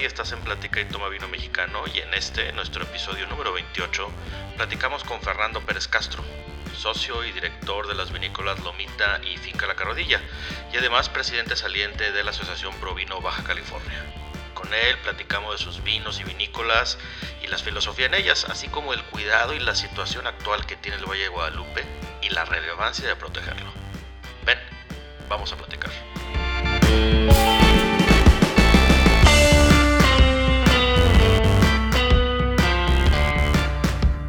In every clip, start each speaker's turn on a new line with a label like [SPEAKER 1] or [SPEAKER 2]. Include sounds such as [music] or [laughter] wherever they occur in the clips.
[SPEAKER 1] y estás en Platica y Toma Vino Mexicano y en este, nuestro episodio número 28, platicamos con Fernando Pérez Castro, socio y director de las vinícolas Lomita y Finca La Carrodilla y además presidente saliente de la Asociación Provino Baja California. Con él platicamos de sus vinos y vinícolas y la filosofía en ellas, así como el cuidado y la situación actual que tiene el Valle de Guadalupe y la relevancia de protegerlo. Ven, vamos a platicar.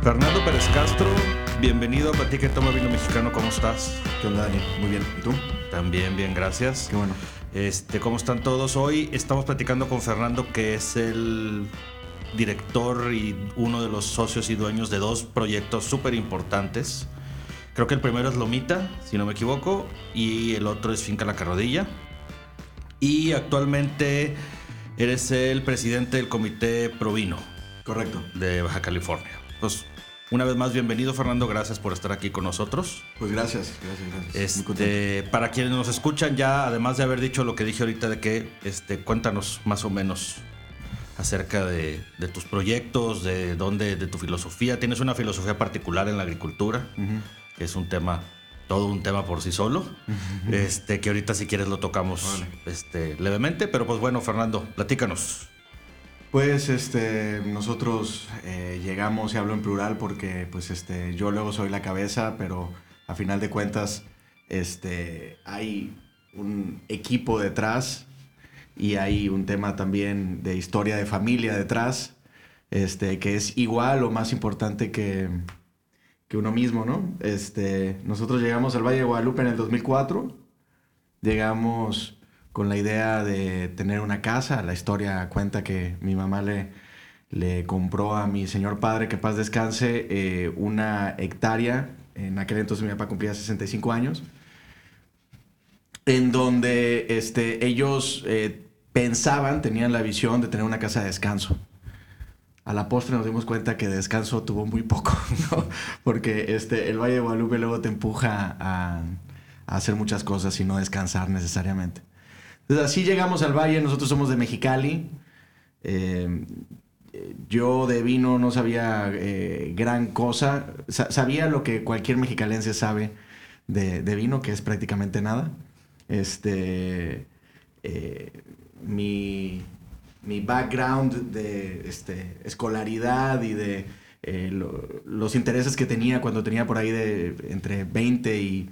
[SPEAKER 2] Fernando Pérez Castro, bienvenido a y Toma Vino Mexicano, ¿cómo estás?
[SPEAKER 3] ¿Qué onda, Dani? Muy bien. ¿Y tú?
[SPEAKER 2] También bien, gracias.
[SPEAKER 3] Qué bueno.
[SPEAKER 2] Este, ¿Cómo están todos? Hoy estamos platicando con Fernando, que es el director y uno de los socios y dueños de dos proyectos súper importantes. Creo que el primero es Lomita, si no me equivoco, y el otro es Finca La Carrodilla. Y actualmente eres el presidente del Comité Provino
[SPEAKER 3] Correcto.
[SPEAKER 2] de Baja California. Pues una vez más, bienvenido Fernando, gracias por estar aquí con nosotros.
[SPEAKER 3] Pues gracias, gracias, gracias.
[SPEAKER 2] Este, para quienes nos escuchan ya, además de haber dicho lo que dije ahorita de que, este, cuéntanos más o menos acerca de, de tus proyectos, de dónde, de tu filosofía. Tienes una filosofía particular en la agricultura, que es un tema, todo un tema por sí solo. Este, que ahorita si quieres lo tocamos
[SPEAKER 3] Vale.
[SPEAKER 2] este, levemente, pero pues bueno, Fernando, platícanos.
[SPEAKER 3] Pues este, nosotros eh, llegamos, y hablo en plural porque pues este, yo luego soy la cabeza, pero a final de cuentas este, hay un equipo detrás y hay un tema también de historia de familia detrás, este, que es igual o más importante que, que uno mismo, ¿no? Este, nosotros llegamos al Valle de Guadalupe en el 2004, llegamos con la idea de tener una casa. La historia cuenta que mi mamá le, compró a mi señor padre, que paz descanse, eh, una hectárea. En aquel entonces mi papá cumplía 65 años. En donde este, ellos eh, pensaban, tenían la visión de tener una casa de descanso. A la postre nos dimos cuenta que de descanso tuvo muy poco. [laughs] Porque este, el Valle de Guadalupe luego te empuja a, a hacer muchas cosas y no descansar necesariamente. Entonces así llegamos al valle, nosotros somos de Mexicali. Eh, yo de vino no sabía eh, gran cosa. Sa- sabía lo que cualquier mexicalense sabe de, vino, que es prácticamente nada. Este, eh, mi, mi background de este, escolaridad y de lo- los intereses que tenía cuando tenía por ahí de entre 20 y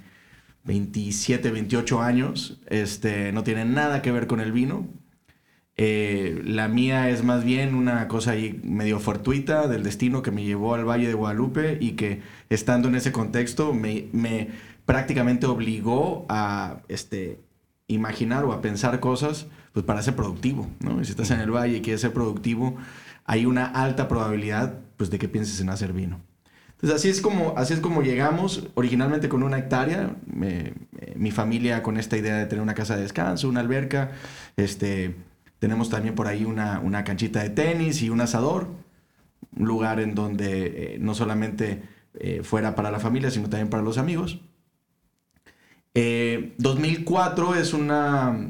[SPEAKER 3] 27, 28 años, este, no tiene nada que ver con el vino. Eh, la mía es más bien una cosa ahí medio fortuita del destino que me llevó al Valle de Guadalupe y que estando en ese contexto me, me prácticamente obligó a este, imaginar o a pensar cosas pues, para ser productivo. ¿no? Si estás en el Valle y quieres ser productivo, hay una alta probabilidad pues, de que pienses en hacer vino. Entonces así es como, así es como llegamos, originalmente con una hectárea, eh, mi familia con esta idea de tener una casa de descanso, una alberca, este, tenemos también por ahí una, una canchita de tenis y un asador, un lugar en donde eh, no solamente eh, fuera para la familia, sino también para los amigos. Eh, 2004 es una,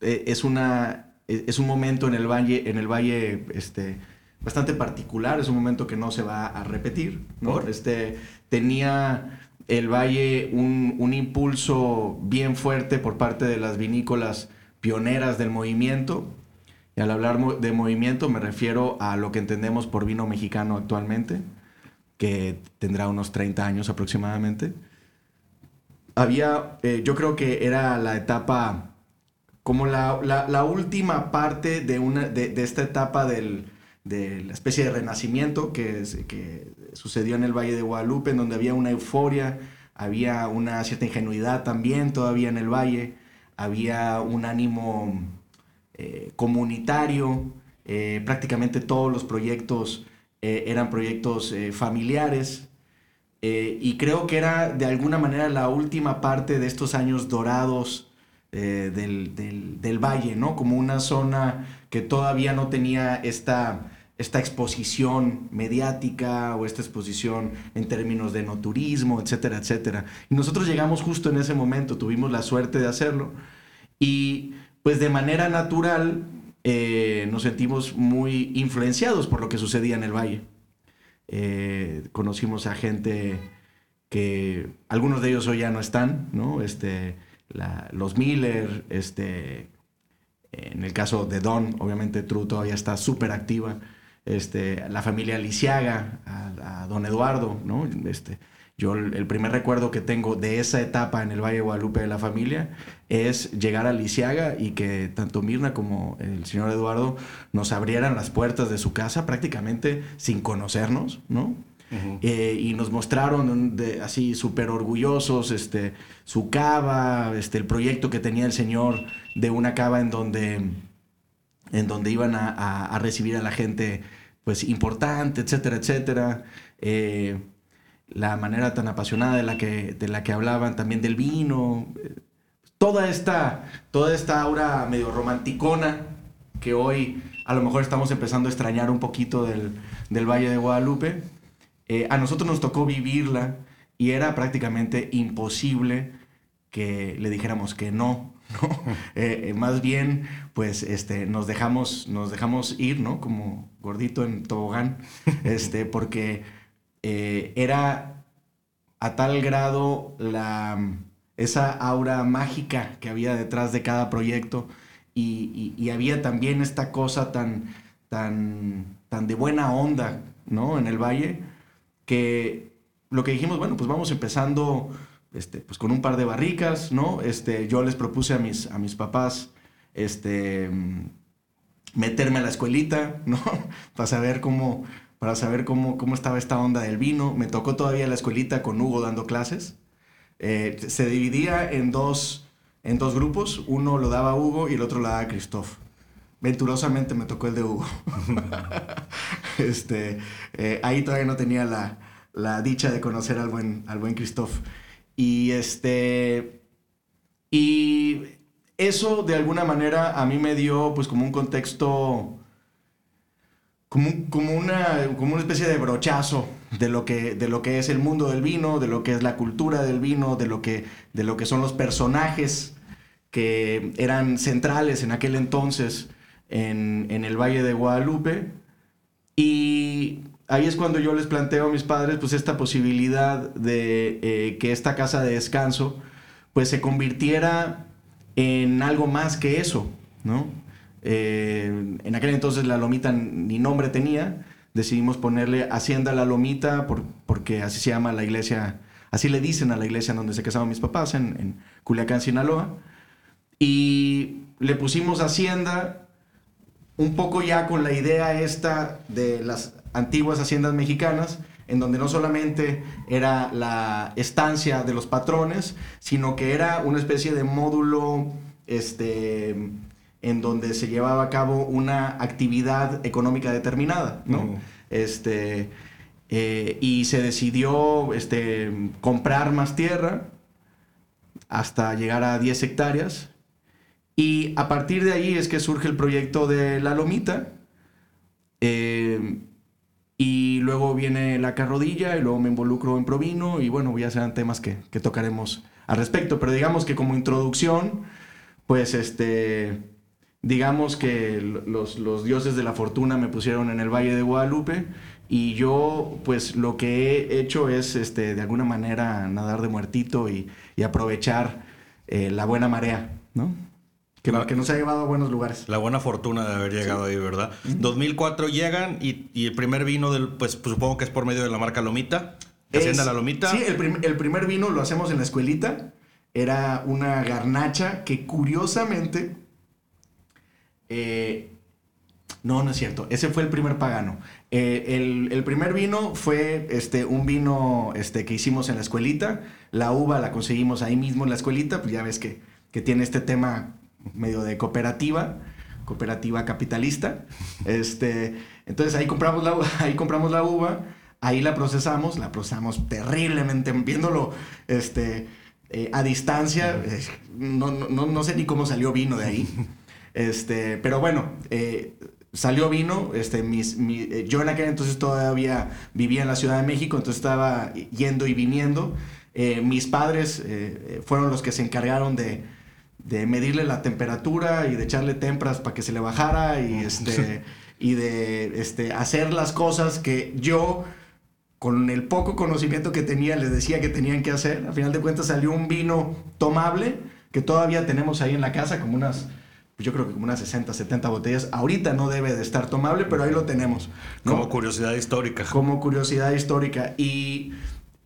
[SPEAKER 3] es una, eh, es un momento en el valle, en el valle, este, bastante particular, es un momento que no se va a repetir, ¿no?
[SPEAKER 2] ¿Por?
[SPEAKER 3] Este, tenía el valle un, un impulso bien fuerte por parte de las vinícolas pioneras del movimiento. Y al hablar de movimiento me refiero a lo que entendemos por vino mexicano actualmente, que tendrá unos 30 años aproximadamente. Había, eh, yo creo que era la etapa, como la, la- la última parte de, una, de, de esta etapa del, de la especie de renacimiento que, que sucedió en el Valle de Guadalupe, en donde había una euforia, había una cierta ingenuidad también todavía en el Valle, había un ánimo eh, comunitario, eh, prácticamente todos los proyectos eh, eran proyectos familiares. y creo que era de alguna manera la última parte de estos años dorados del, del- del valle, ¿no? Como una zona que todavía no tenía esta, esta exposición mediática o esta exposición en términos de no turismo, etcétera, etcétera. Y nosotros llegamos justo en ese momento, tuvimos la suerte de hacerlo. Y pues de manera natural eh, nos sentimos muy influenciados por lo que sucedía en el valle. Eh, conocimos a gente que algunos de ellos hoy ya no están, ¿no? Este, los Miller, este, en el caso de Don, obviamente True todavía está súper activa. Este, la familia Lisiaga, a, Don Eduardo, ¿no? Este, yo el primer recuerdo que tengo de esa etapa en el Valle de Guadalupe de la familia es llegar a Lisiaga y que tanto Mirna como el señor Eduardo nos abrieran las puertas de su casa prácticamente sin conocernos, ¿no? Eh, y nos mostraron así súper orgullosos este, su cava, este, el proyecto que tenía el señor de una cava en donde, en donde iban a, recibir a la gente pues importante, etcétera, etcétera. Eh, la manera tan apasionada de la que, de la que hablaban también del vino. Toda esta, toda esta aura medio romanticona que hoy a lo mejor estamos empezando a extrañar un poquito del, del Valle de Guadalupe eh, a nosotros nos tocó vivirla y era prácticamente imposible que le dijéramos que no. [laughs] Eh, eh, más bien, pues este, nos, dejamos, nos dejamos ir, ¿no? Como gordito en tobogán, [laughs] este, porque era a tal grado la, esa aura mágica que había detrás de cada proyecto y, y había también esta cosa tan, tan, tan de buena onda, ¿no? En el valle que lo que dijimos, bueno, pues vamos empezando este, pues con un par de barricas, ¿no? Este, yo les propuse a mis, a mis papás este, meterme a la escuelita, ¿no? [laughs] para saber cómo, para saber cómo, cómo estaba esta onda del vino. Me tocó todavía la escuelita con Hugo dando clases. Eh, se dividía en dos, en dos grupos. Uno lo daba Hugo y el otro lo daba Christoph. Venturosamente me tocó el de Hugo. [laughs] este, eh, ahí todavía no tenía la, dicha de conocer al buen, al buen Christoph. Y este. Y eso de alguna manera a mí me dio pues como un contexto. Como, como, una, como una especie de brochazo de lo, que, de lo que es el mundo del vino, de lo que es la cultura del vino, de lo que, de lo que son los personajes que eran centrales en aquel entonces en, en el Valle de Guadalupe. Y ahí es cuando yo les planteo a mis padres pues esta posibilidad de eh, que esta casa de descanso pues se convirtiera en algo más que eso, ¿no? Eh, en aquel entonces la lomita ni nombre tenía, decidimos ponerle Hacienda La Lomita por, porque así se llama la iglesia, así le dicen a la iglesia donde se casaban mis papás, en, en Culiacán, Sinaloa. Y le pusimos Hacienda un poco ya con la idea esta de las antiguas haciendas mexicanas, en donde no solamente era la estancia de los patrones, sino que era una especie de módulo este, en donde se llevaba a cabo una actividad económica determinada, ¿no? Este, eh, y se decidió este, comprar más tierra hasta llegar a 10 hectáreas y a partir de ahí es que surge el proyecto de La Lomita. Eh, y luego viene la carrodilla y luego me involucro en Provino y bueno, ya serán temas que, tocaremos al respecto. Pero digamos que como introducción, pues este, digamos que los, dioses de la fortuna me pusieron en el Valle de Guadalupe y yo pues lo que he hecho es este, de alguna manera nadar de muertito y, y aprovechar eh, la buena marea, ¿no? Que, que, nos ha llevado a buenos lugares.
[SPEAKER 2] La buena fortuna de haber llegado ahí, ¿verdad? 2004 llegan y, el primer vino, del, pues, pues, supongo que es por medio de la marca Lomita. Hacienda La Lomita.
[SPEAKER 3] Sí, el, primer vino lo hacemos en la escuelita. Era una garnacha que curiosamente... Eh, no, no es cierto. Ese fue el primer pagano. Eh, el, primer vino fue este, un vino este, que hicimos en la escuelita. La uva la conseguimos ahí mismo en la escuelita. Pues ya ves que, que tiene este tema medio de cooperativa, cooperativa capitalista. Este, entonces ahí compramos, la, [laughs] ahí compramos la uva, ahí la procesamos, la procesamos terriblemente, viéndolo este, eh, a distancia. Eh, no, no, no, sé ni cómo salió vino de ahí. [laughs] Este, pero bueno, eh, salió vino. Este, mis, yo en aquel entonces todavía vivía en la Ciudad de México, entonces estaba yendo y viniendo. mis padres fueron los que se encargaron de de medirle la temperatura y de echarle tempras para que se le bajara y, este, [laughs] y de este, hacer las cosas que yo, con el poco conocimiento que tenía, les decía que tenían que hacer. Al final de cuentas salió un vino tomable que todavía tenemos ahí en la casa, como unas yo creo que como unas 60, 70 botellas. Ahorita no debe de estar tomable, pero ahí lo tenemos.
[SPEAKER 2] Como curiosidad histórica.
[SPEAKER 3] Como curiosidad histórica. Y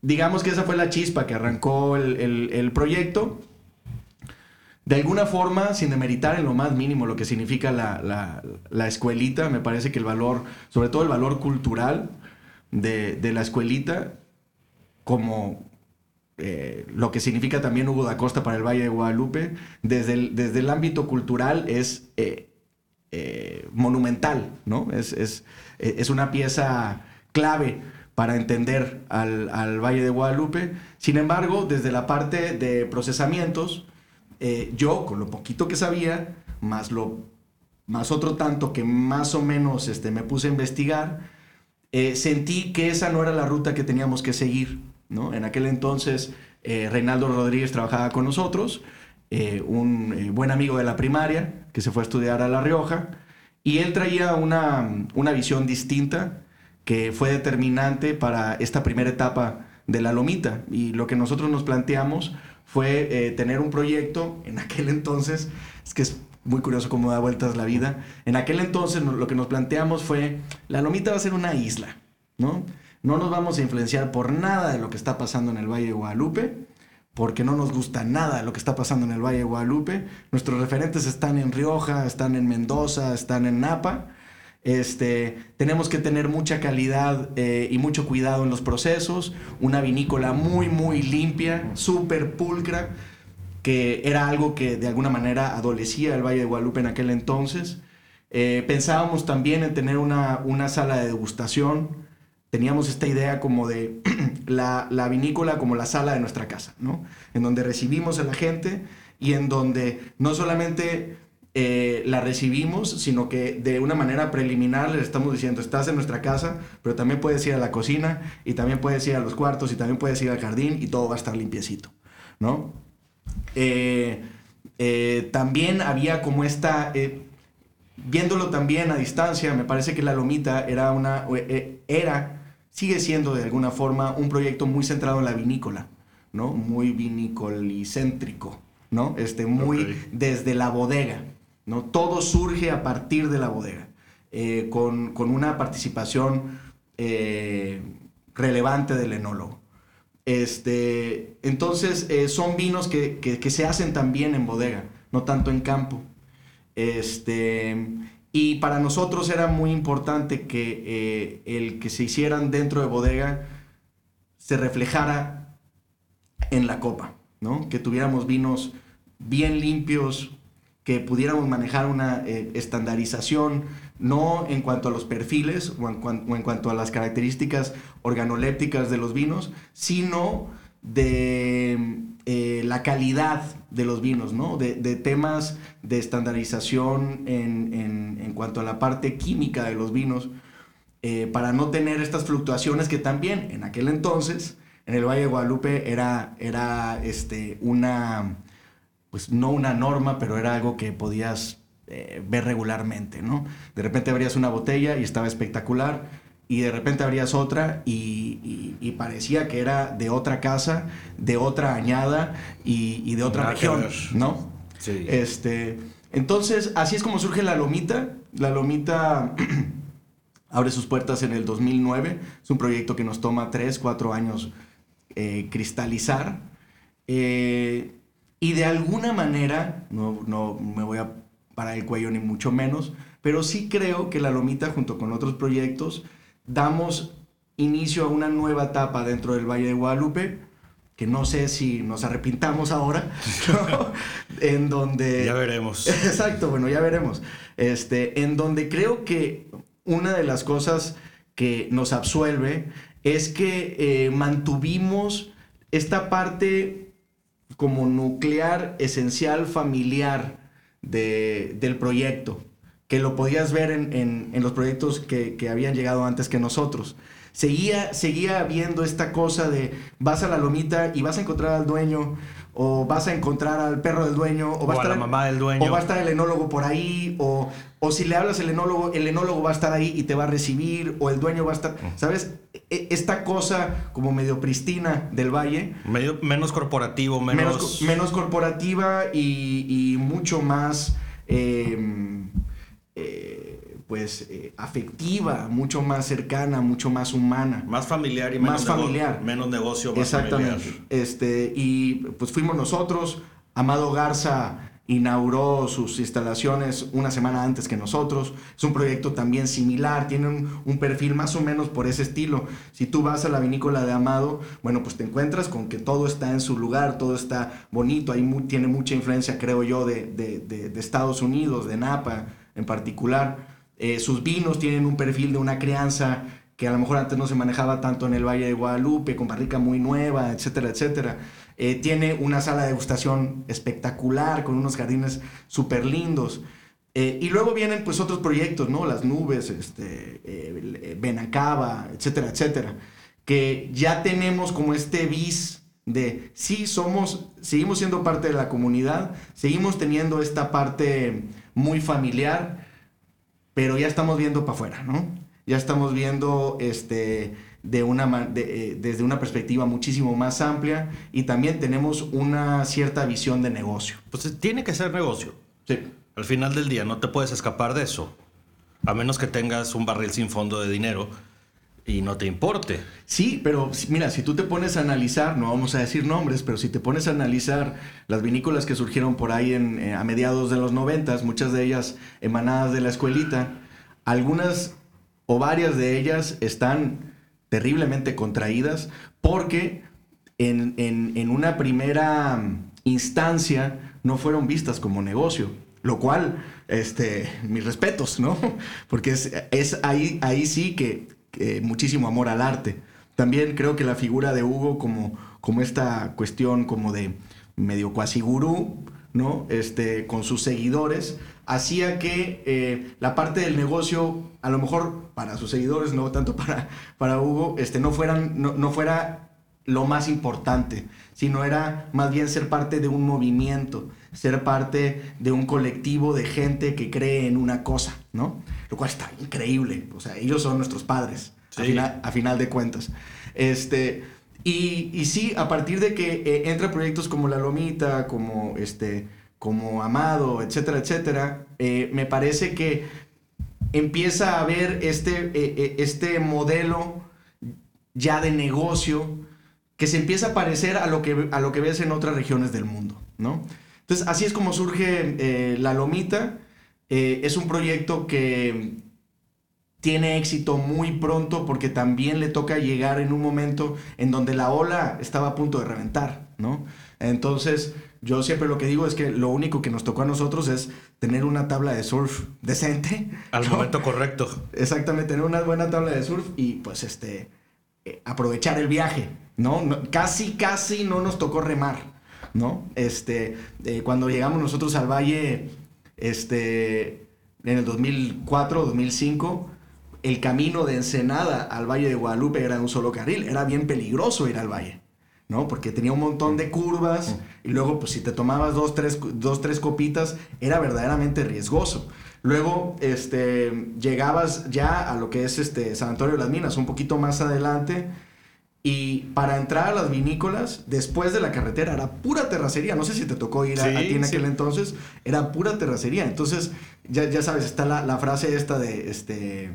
[SPEAKER 3] digamos que esa fue la chispa que arrancó el, proyecto. De alguna forma, sin demeritar en lo más mínimo lo que significa la, escuelita, me parece que el valor, sobre todo el valor cultural de, de la escuelita, como eh, lo que significa también Hugo da Costa para el Valle de Guadalupe, desde el, desde el ámbito cultural es eh, eh, monumental, ¿no? Es, es, es, una pieza clave para entender al, al, Valle de Guadalupe. Sin embargo, desde la parte de procesamientos, yo, con lo poquito que sabía, más, lo, más otro tanto que más o menos este, me puse a investigar, sentí que esa no era la ruta que teníamos que seguir en aquel entonces, eh, Reinaldo Rodríguez trabajaba con nosotros, eh, un eh, buen amigo de la primaria que se fue a estudiar a La Rioja, y él traía una, visión distinta que fue determinante para esta primera etapa de la Lomita. Y lo que nosotros nos planteamos fue tener un proyecto, en aquel entonces, es que es muy curioso cómo da vueltas la vida, en aquel entonces lo que nos planteamos fue, la Lomita va a ser una isla, ¿no? No nos vamos a influenciar por nada de lo que está pasando en el Valle de Guadalupe, porque no nos gusta nada lo que está pasando en el Valle de Guadalupe. Nuestros referentes están en Rioja, están en Mendoza, están en Napa. Este, tenemos que tener mucha calidad eh, y mucho cuidado en los procesos. Una vinícola muy, muy limpia, súper pulcra, que era algo que de alguna manera adolecía el Valle de Guadalupe en aquel entonces. Eh, pensábamos también en tener una, una sala de degustación teníamos esta idea como de [clears throat] la, vinícola como la sala de nuestra casa, ¿no? En donde recibimos a la gente y en donde no solamente eh, la recibimos, sino que de una manera preliminar les estamos diciendo, estás en nuestra casa, pero también puedes ir a la cocina y también puedes ir a los cuartos y también puedes ir al jardín y todo va a estar limpiecito, ¿no? Eh, eh, también había como esta viéndolo también a distancia, me parece que la lomita era una era sigue siendo de alguna forma un proyecto muy centrado en la vinícola, ¿no? Muy vinicolicéntrico, ¿no? Este, muy desde la bodega, Todo surge a partir de la bodega, eh, con, una participación eh, relevante del enólogo. Este, entonces, eh, son vinos que, que, se hacen también en bodega, no tanto en campo. Este, y para nosotros era muy importante que el que se hicieran dentro de bodega se reflejara en la copa, ¿no? Que tuviéramos vinos bien limpios, que pudiéramos manejar una eh, estandarización, no en cuanto a los perfiles o en, en cuanto a las características organolépticas de los vinos, sino de eh, la calidad de los vinos, ¿no? De, temas de estandarización en, cuanto a la parte química de los vinos, eh, para no tener estas fluctuaciones que también en aquel entonces, en el Valle de Guadalupe, era, era este, una, pues no una norma, pero era algo que podías eh, ver regularmente, ¿no? De repente abrías una botella y estaba espectacular, y de repente abrías otra y, parecía que era de otra casa, de otra añada y, de otra región, ¿no? Sí. Este, entonces, así es como surge La Lomita. La Lomita [clears throat] abre sus puertas en el 2009. Es un proyecto que nos toma 3, 4 años eh, cristalizar. Eh, y de alguna manera, no, no me voy a parar el cuello ni mucho menos, pero sí creo que La Lomita, junto con otros proyectos, damos inicio a una nueva etapa dentro del Valle de Guadalupe, que no sé si nos arrepintamos ahora, [laughs] en donde... [laughs]
[SPEAKER 2] Ya veremos. [laughs]
[SPEAKER 3] Exacto, bueno, ya veremos. Este, en donde creo que una de las cosas que nos absuelve es que eh, mantuvimos esta parte como nuclear, esencial, familiar del proyecto que lo podías ver en, los proyectos que, habían llegado antes que nosotros. Seguía, seguía habiendo esta cosa de vas a la lomita y vas a encontrar al dueño o vas a encontrar al perro del dueño, o va
[SPEAKER 2] O
[SPEAKER 3] a estar
[SPEAKER 2] la mamá del dueño.
[SPEAKER 3] o va a estar el enólogo por ahí, o, o si le hablas al enólogo, el enólogo va a estar ahí y te va a recibir, o el dueño va a estar, ¿sabes? E- Esta cosa como medio pristina del valle,
[SPEAKER 2] Medio- menos corporativo, menos...
[SPEAKER 3] menos, menos corporativa y, y mucho más eh, eh, pues eh, afectiva, mucho más cercana, mucho más humana.
[SPEAKER 2] Más familiar y menos,
[SPEAKER 3] Más familiar.
[SPEAKER 2] menos negocio, más
[SPEAKER 3] Exactamente.
[SPEAKER 2] familiar.
[SPEAKER 3] Este, y pues fuimos nosotros. Amado Garza inauguró sus instalaciones una semana antes que nosotros. Es un proyecto también similar, tiene un, un perfil más o menos por ese estilo. Si tú vas a la vinícola de Amado, bueno, pues te encuentras con que todo está en su lugar, todo está bonito, ahí tiene mucha influencia, creo yo, de, de- de- de Estados Unidos, de Napa en particular. Eh, sus vinos tienen un perfil de una crianza que a lo mejor antes no se manejaba tanto en el Valle de Guadalupe, con barrica muy nueva, etcétera, etcétera. Eh, tiene una sala de degustación espectacular, con unos jardines súper lindos. Eh, y luego vienen pues otros proyectos, ¿no? Las nubes, este, Benacaba, etcétera, etcétera. Que ya tenemos como este bis de, sí, somos, seguimos siendo parte de la comunidad, seguimos teniendo esta parte muy familiar, pero ya estamos viendo para afuera, ¿no? Ya estamos viendo este, de una, de, eh, desde una perspectiva muchísimo más amplia y también tenemos una cierta visión de negocio.
[SPEAKER 2] Pues eh, tiene que ser negocio.
[SPEAKER 3] Sí.
[SPEAKER 2] Al final del día no te puedes escapar de eso. A menos que tengas un barril sin fondo de dinero y no te importe.
[SPEAKER 3] Sí, pero mira, si tú te pones a analizar, no vamos a decir nombres, pero si te pones a analizar las vinícolas que surgieron por ahí en, eh, a mediados de los noventas, muchas de ellas emanadas de la escuelita, algunas o varias de ellas están terriblemente contraídas porque en, en- en una primera mm, instancia no fueron vistas como negocio. Lo cual, este, mis respetos, ¿no? [laughs] Porque es, es ahí, ahí sí que, que muchísimo amor al arte. También creo que la figura de Hugo como, como esta cuestión como de medio cuasi gurú, ¿no? Este, con sus seguidores, hacía que eh, la parte del negocio, a lo mejor para sus seguidores, no tanto para, para Hugo, este, no, fueran, no, no fuera lo más importante, sino era más bien ser parte de un movimiento, ser parte de un colectivo de gente que cree en una cosa, ¿no? Lo cual está increíble, o sea, ellos son nuestros padres, a,
[SPEAKER 2] Sí.
[SPEAKER 3] final, a final de cuentas. Este, y, y sí, a partir de que eh, entra proyectos como La Lomita, como, este, como Amado, etcétera, etcétera, eh, me parece que empieza a haber este, eh, eh, este modelo ya de negocio que se empieza a parecer a lo que, a lo que ves en otras regiones del mundo, ¿no? Entonces, así es como surge La Lomita. Eh, es un proyecto que tiene éxito muy pronto porque también le toca llegar en un momento en donde la ola estaba a punto de reventar, ¿no? Entonces, yo siempre lo que digo es que lo único que nos tocó a nosotros es tener una tabla de surf decente.
[SPEAKER 2] Al
[SPEAKER 3] ¿no?
[SPEAKER 2] momento correcto.
[SPEAKER 3] Exactamente, tener una buena tabla de surf y pues este eh, aprovechar el viaje, ¿no? No- Casi, casi no nos tocó remar, ¿no? Este, eh, cuando llegamos nosotros al valle, este, en el 2004, 2005, el camino de Ensenada al Valle de Guadalupe era de un solo carril, era bien peligroso ir al valle. ¿no? Porque tenía un montón de curvas y luego, pues si te tomabas dos, tres, dos, tres copitas, era verdaderamente riesgoso. Luego, este, llegabas ya a lo que es este San Antonio de las Minas, un poquito más adelante, y para entrar a las vinícolas, después de la carretera, era pura terracería. No sé si te tocó ir a,
[SPEAKER 2] Sí,
[SPEAKER 3] a ti en aquel
[SPEAKER 2] sí.
[SPEAKER 3] entonces, era pura terracería. Entonces, ya, ya sabes, está la, la frase esta de, este,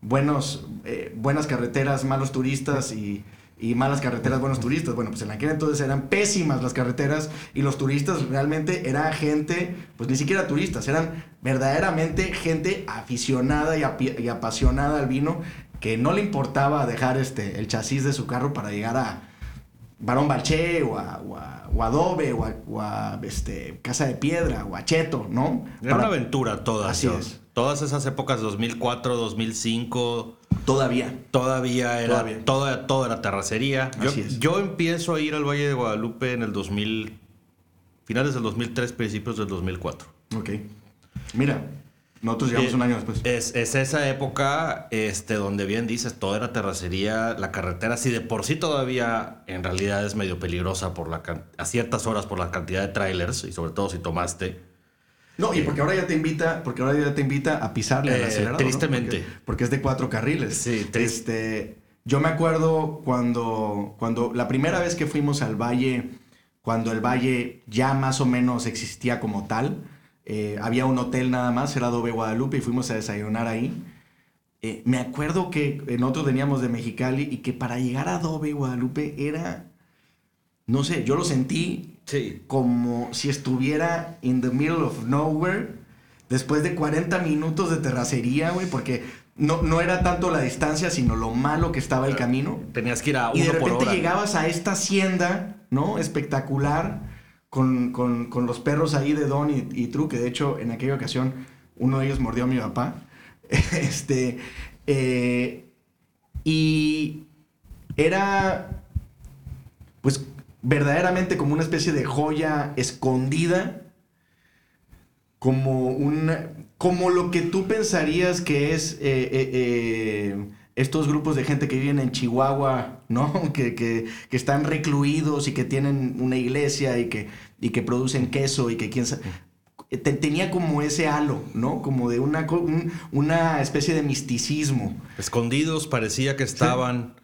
[SPEAKER 3] buenos, eh, buenas carreteras, malos turistas y, y malas carreteras, buenos turistas. Bueno, pues en aquel entonces eran pésimas las carreteras y los turistas realmente era gente, pues ni siquiera turistas, eran verdaderamente gente aficionada y apasionada al vino que no le importaba dejar este, el chasis de su carro para llegar a Barón Balché o a, o a- o a Adobe o a, o a, este, Casa de Piedra o a Cheto, ¿no?
[SPEAKER 2] Era
[SPEAKER 3] Para-
[SPEAKER 2] una aventura todas.
[SPEAKER 3] Así es.
[SPEAKER 2] Todas esas épocas, 2004, 2005,
[SPEAKER 3] Todavía.
[SPEAKER 2] todavía era,
[SPEAKER 3] Todavía.
[SPEAKER 2] Toda, era terracería. Yo,
[SPEAKER 3] Así es.
[SPEAKER 2] yo empiezo a ir al Valle de Guadalupe en el 2000, finales del 2003, principios del 2004.
[SPEAKER 3] Ok. Mira, Nosotros llegamos
[SPEAKER 2] Eh,
[SPEAKER 3] un año después.
[SPEAKER 2] Es, es esa época este, donde bien dices, todo era terracería, la carretera, si de por sí todavía en realidad es medio peligrosa por la a ciertas horas por la cantidad de trailers y sobre todo si tomaste.
[SPEAKER 3] No, y porque ahora ya te invita, porque ahora ya te invita a pisarle al
[SPEAKER 2] Eh,
[SPEAKER 3] acelerador. ¿no?
[SPEAKER 2] tristemente.
[SPEAKER 3] Porque, porque es de cuatro carriles.
[SPEAKER 2] Sí,
[SPEAKER 3] Este, yo me acuerdo cuando, cuando la primera vez que fuimos al valle, cuando el valle ya más o menos existía como tal, eh, había un hotel nada más, era Adobe Guadalupe, y fuimos a desayunar ahí. Eh, me acuerdo que nosotros veníamos de Mexicali y que para llegar a Adobe Guadalupe era, no sé, yo lo sentí
[SPEAKER 2] Sí.
[SPEAKER 3] como si estuviera in the middle of nowhere después de 40 minutos de terracería, güey, porque no, no era tanto la distancia, sino lo malo que estaba el camino.
[SPEAKER 2] Tenías que ir a
[SPEAKER 3] Y de
[SPEAKER 2] uno por
[SPEAKER 3] repente
[SPEAKER 2] hora.
[SPEAKER 3] llegabas a esta hacienda, ¿no? Espectacular, con, con- con los perros ahí de Don y, y True, que de hecho en aquella ocasión uno de ellos mordió a mi papá. [laughs] este, eh, y era, pues, verdaderamente como una especie de joya escondida, como una, como lo que tú pensarías que es eh, eh, estos grupos de gente que viven en Chihuahua, ¿no? [laughs] Que, que- que están recluidos y que tienen una iglesia y que, y que producen queso y que quién sabe. Te- tenía como ese halo, ¿no? Como de una, un- una especie de misticismo.
[SPEAKER 2] Escondidos parecía que estaban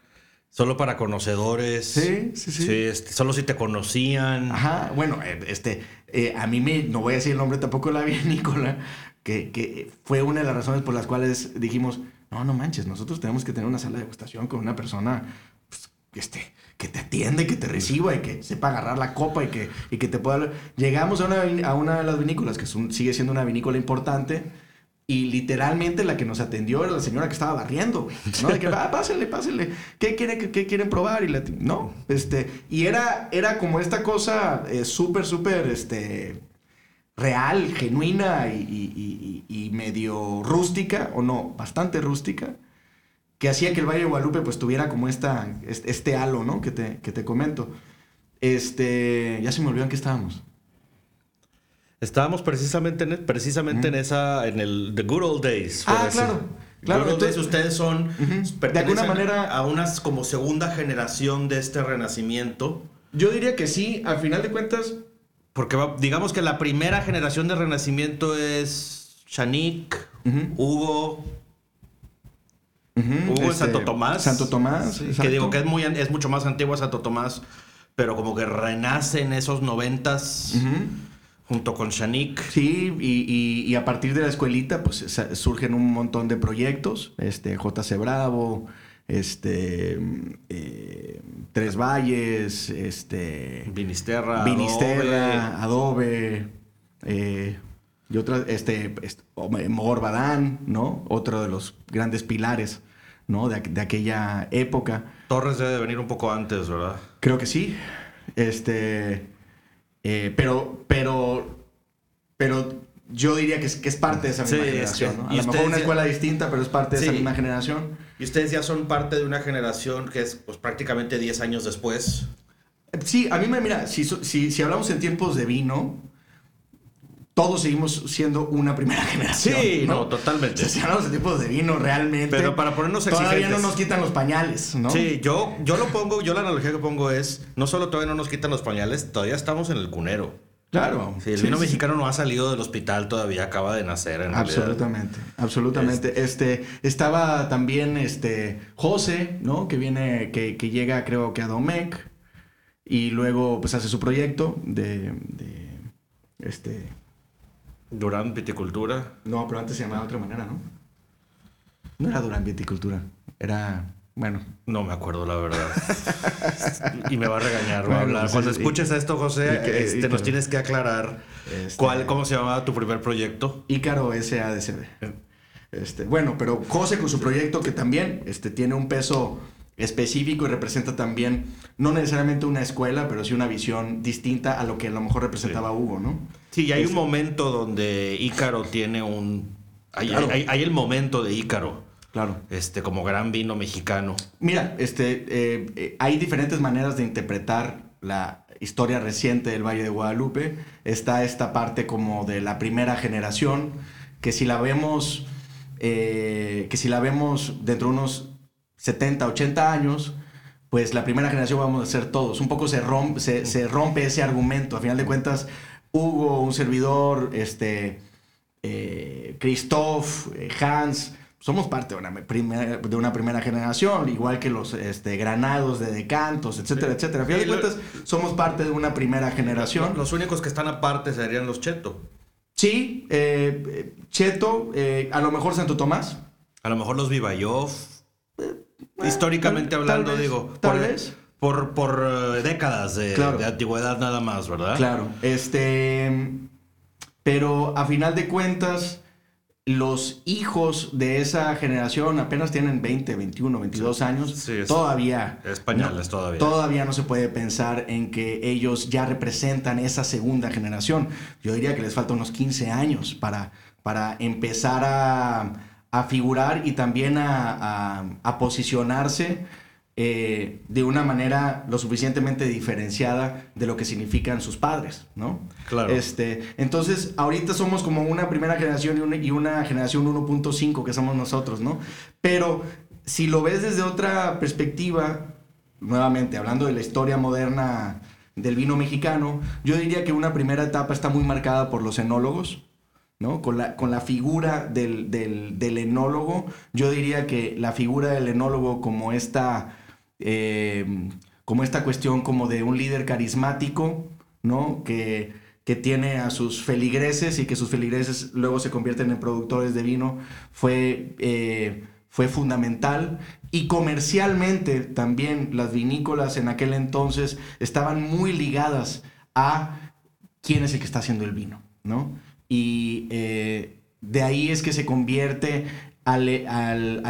[SPEAKER 2] solo para conocedores.
[SPEAKER 3] Sí, sí, sí.
[SPEAKER 2] este, solo si te conocían.
[SPEAKER 3] Ajá, bueno, eh, este, eh, a mí me, no voy a decir el nombre tampoco la vinícola, [laughs] que, que fue una de las razones por las cuales dijimos, no, no manches, nosotros tenemos que tener una sala de degustación con una persona este, que te atiende, que te reciba y que sepa agarrar la copa y que, y que te pueda... Llegamos a una, a una de las vinícolas, que sigue siendo una vinícola importante, y literalmente la que nos atendió era la señora que estaba barriendo, ¿no? De que, ah, pásenle, pásenle. ¿Qué, quiere, qué, quieren probar? Y no, este... Y era, era como esta cosa eh, súper, súper, este... Real, genuina y medio rústica, o no, bastante rústica, que hacía que el Valle de Guadalupe pues tuviera como esta, este, halo, ¿no? Que te, que te comento. Este, ya se me olvidó en qué estábamos.
[SPEAKER 2] Estábamos precisamente en, precisamente en esa, en el The Good Old Days.
[SPEAKER 3] Ah,
[SPEAKER 2] decir.
[SPEAKER 3] claro, claro,
[SPEAKER 2] Good
[SPEAKER 3] entonces-
[SPEAKER 2] Days, ustedes son, pertenecen
[SPEAKER 3] De alguna manera-
[SPEAKER 2] a unas como segunda generación de este renacimiento.
[SPEAKER 3] Yo diría que sí, al final de cuentas,
[SPEAKER 2] Porque digamos que la primera generación de renacimiento es Shanik,
[SPEAKER 3] Ujú.
[SPEAKER 2] Hugo, Hugo en
[SPEAKER 3] este,
[SPEAKER 2] Santo Tomás.
[SPEAKER 3] Santo Tomás,
[SPEAKER 2] Sí, que digo que es, muy, an- es mucho más antiguo a Santo Tomás, pero como que renace en esos noventas junto con Shanik.
[SPEAKER 3] Sí, y, y- y a partir de la escuelita, pues surgen un montón de proyectos. Este, JC Bravo, este, eh, Tres Valles, este,
[SPEAKER 2] Vinisterra.
[SPEAKER 3] Vinisterra, Adobe, eh, y otras, este, este, Mogor Badán, ¿no? Otro de los grandes pilares, ¿no? De, de aquella época.
[SPEAKER 2] Torres debe de venir un poco antes, ¿verdad?
[SPEAKER 3] Creo que sí. Este. eh, pero. Pero. Pero yo diría que es, que es parte de esa misma
[SPEAKER 2] Sí, es
[SPEAKER 3] generación.
[SPEAKER 2] que-
[SPEAKER 3] ¿no?
[SPEAKER 2] y
[SPEAKER 3] A lo mejor una
[SPEAKER 2] ya-
[SPEAKER 3] escuela distinta, pero es parte de esa misma generación.
[SPEAKER 2] Y ustedes ya son parte de una generación que es pues, prácticamente 10 años después.
[SPEAKER 3] Sí, a mí me mira, si, si, si hablamos en tiempos de vino, todos seguimos siendo una primera [laughs] generación.
[SPEAKER 2] Sí,
[SPEAKER 3] ¿no?
[SPEAKER 2] no, totalmente.
[SPEAKER 3] hablamos en tiempos de vino, realmente.
[SPEAKER 2] Pero para ponernos
[SPEAKER 3] Todavía
[SPEAKER 2] exigentes.
[SPEAKER 3] no nos quitan los pañales, ¿no?
[SPEAKER 2] Sí, yo, yo lo pongo, yo la analogía que pongo es, no solo todavía no nos quitan los pañales, todavía estamos en el cunero.
[SPEAKER 3] Claro.
[SPEAKER 2] Sí, el
[SPEAKER 3] Sí,
[SPEAKER 2] vino
[SPEAKER 3] sí,
[SPEAKER 2] mexicano no ha salido del hospital todavía, acaba de nacer en realidad.
[SPEAKER 3] Absolutamente, absolutamente. Este, estaba también este José, ¿no? Que viene, que, que llega creo que a Domec y luego pues hace su proyecto de, de este,
[SPEAKER 2] Durán Viticultura.
[SPEAKER 3] no, pero antes se llamaba de otra manera, ¿no? No era Durán Viticultura, era, bueno,
[SPEAKER 2] No me acuerdo la verdad. [laughs] y me va a regañar, va a hablar. Cuando
[SPEAKER 3] y-
[SPEAKER 2] escuches esto, José,
[SPEAKER 3] que-
[SPEAKER 2] este, nos tienes que aclarar
[SPEAKER 3] Este-
[SPEAKER 2] cuál, cómo se llamaba tu primer proyecto.
[SPEAKER 3] Ícaro SADCB. Este, bueno, pero José con su proyecto que también este, tiene un peso específico y representa también, no necesariamente una escuela, pero sí una visión distinta a lo que a lo mejor representaba Hugo, ¿no?
[SPEAKER 2] Sí, y hay
[SPEAKER 3] Es-
[SPEAKER 2] un momento donde Ícaro tiene un... Hay,
[SPEAKER 3] Claro.
[SPEAKER 2] hay- hay el momento de Ícaro,
[SPEAKER 3] Claro.
[SPEAKER 2] este, como gran vino mexicano.
[SPEAKER 3] Mira, este, eh, eh, hay diferentes maneras de interpretar la historia reciente del Valle de Guadalupe. Está esta parte como de la primera generación, que si la vemos, eh, que si la vemos dentro de unos 70, 80 años, pues la primera generación vamos a ser todos. Un poco se rompe, se, rompe ese argumento. A final de cuentas, Hugo, un servidor, este, eh, Christoph, eh, Hans, somos parte de una, primera, de una primera generación, igual que los este, granados de decantos, etcétera, etcétera. A final de cuentas, somos parte de una primera generación.
[SPEAKER 2] Los únicos que están aparte serían los Cheto.
[SPEAKER 3] Sí, eh, Cheto, a lo mejor Santo Tomás.
[SPEAKER 2] A lo mejor los Vivayov. Históricamente hablando, digo.
[SPEAKER 3] Tal vez.
[SPEAKER 2] Por, por eh, décadas de, antigüedad nada más, ¿verdad?
[SPEAKER 3] Claro. Este. Pero a final de cuentas, los hijos de esa generación apenas tienen 20, 21, 22 años. todavía.
[SPEAKER 2] Españoles todavía.
[SPEAKER 3] Todavía no se puede pensar en que ellos ya representan esa segunda generación. Yo diría que les falta unos 15 años para, para empezar a a figurar y también a, posicionarse eh, de una manera lo suficientemente diferenciada de lo que significan sus padres, ¿no?
[SPEAKER 2] Claro.
[SPEAKER 3] Este, entonces, ahorita somos como una primera generación y una, y una generación 1.5 que somos nosotros, ¿no? Pero si lo ves desde otra perspectiva, nuevamente, hablando de la historia moderna del vino mexicano, yo diría que una primera etapa está muy marcada por los enólogos, ¿no? Con la, con la figura del, del, enólogo, yo diría que la figura del enólogo como esta, eh, como esta cuestión como de un líder carismático, ¿no? Que, que tiene a sus feligreses y que sus feligreses luego se convierten en productores de vino, fue, eh, fue fundamental. Y comercialmente también las vinícolas en aquel entonces estaban muy ligadas a quién es el que está haciendo el vino, ¿no? Y eh, de ahí es que se convierte al,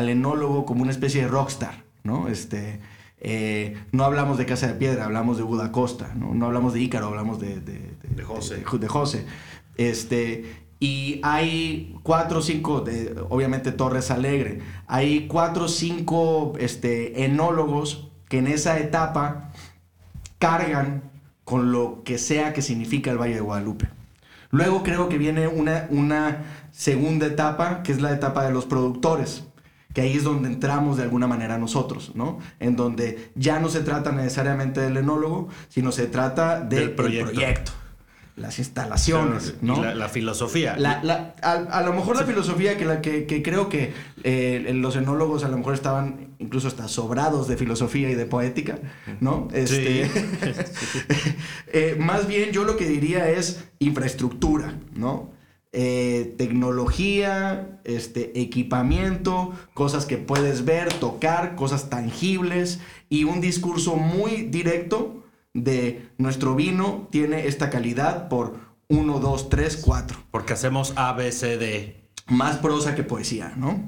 [SPEAKER 3] enólogo como una especie de rockstar, ¿no? Este, eh, no hablamos de Casa de Piedra, hablamos de Buda Costa, ¿no? no hablamos de Ícaro, hablamos de, de,
[SPEAKER 2] José.
[SPEAKER 3] De, José. Este, y hay cuatro o cinco, obviamente Torres Alegre, hay cuatro o cinco este, enólogos que en esa etapa cargan con lo que sea que significa el Valle de Guadalupe. Luego creo que viene una, una segunda etapa, que es la etapa de los productores que ahí es donde entramos de alguna manera nosotros, ¿no? En donde ya no se trata necesariamente del enólogo, sino se trata del proyecto. Las instalaciones, ¿no?
[SPEAKER 2] La, filosofía.
[SPEAKER 3] a, lo mejor la filosofía que, la, que, creo que eh, los enólogos a lo mejor estaban incluso hasta sobrados de filosofía y de poética, ¿no? Este, [laughs] [laughs] eh, más bien yo lo que diría es infraestructura, ¿no? Eh, tecnología, este, equipamiento, cosas que puedes ver, tocar, cosas tangibles y un discurso muy directo de nuestro vino tiene esta calidad por 1, 2, 3, 4.
[SPEAKER 2] Porque hacemos A, B, C, D.
[SPEAKER 3] Más prosa que poesía, ¿no?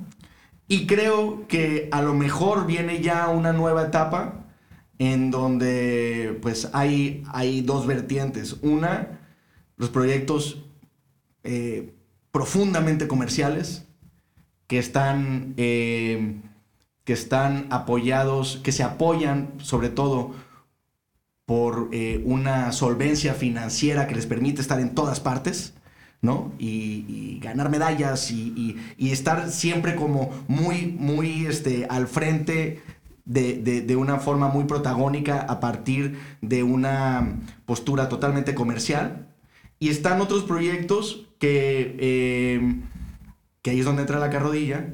[SPEAKER 3] Y creo que a lo mejor viene ya una nueva etapa en donde pues hay, hay dos vertientes. Una, los proyectos eh, profundamente comerciales que están, eh, que están apoyados, que se apoyan sobre todo por eh, una solvencia financiera que les permite estar en todas partes, ¿no? Y, ganar medallas y, estar siempre como muy, muy este, al frente de, de, una forma muy protagónica a partir de una postura totalmente comercial. Y están otros proyectos que, eh, que ahí es donde entra la carrodilla,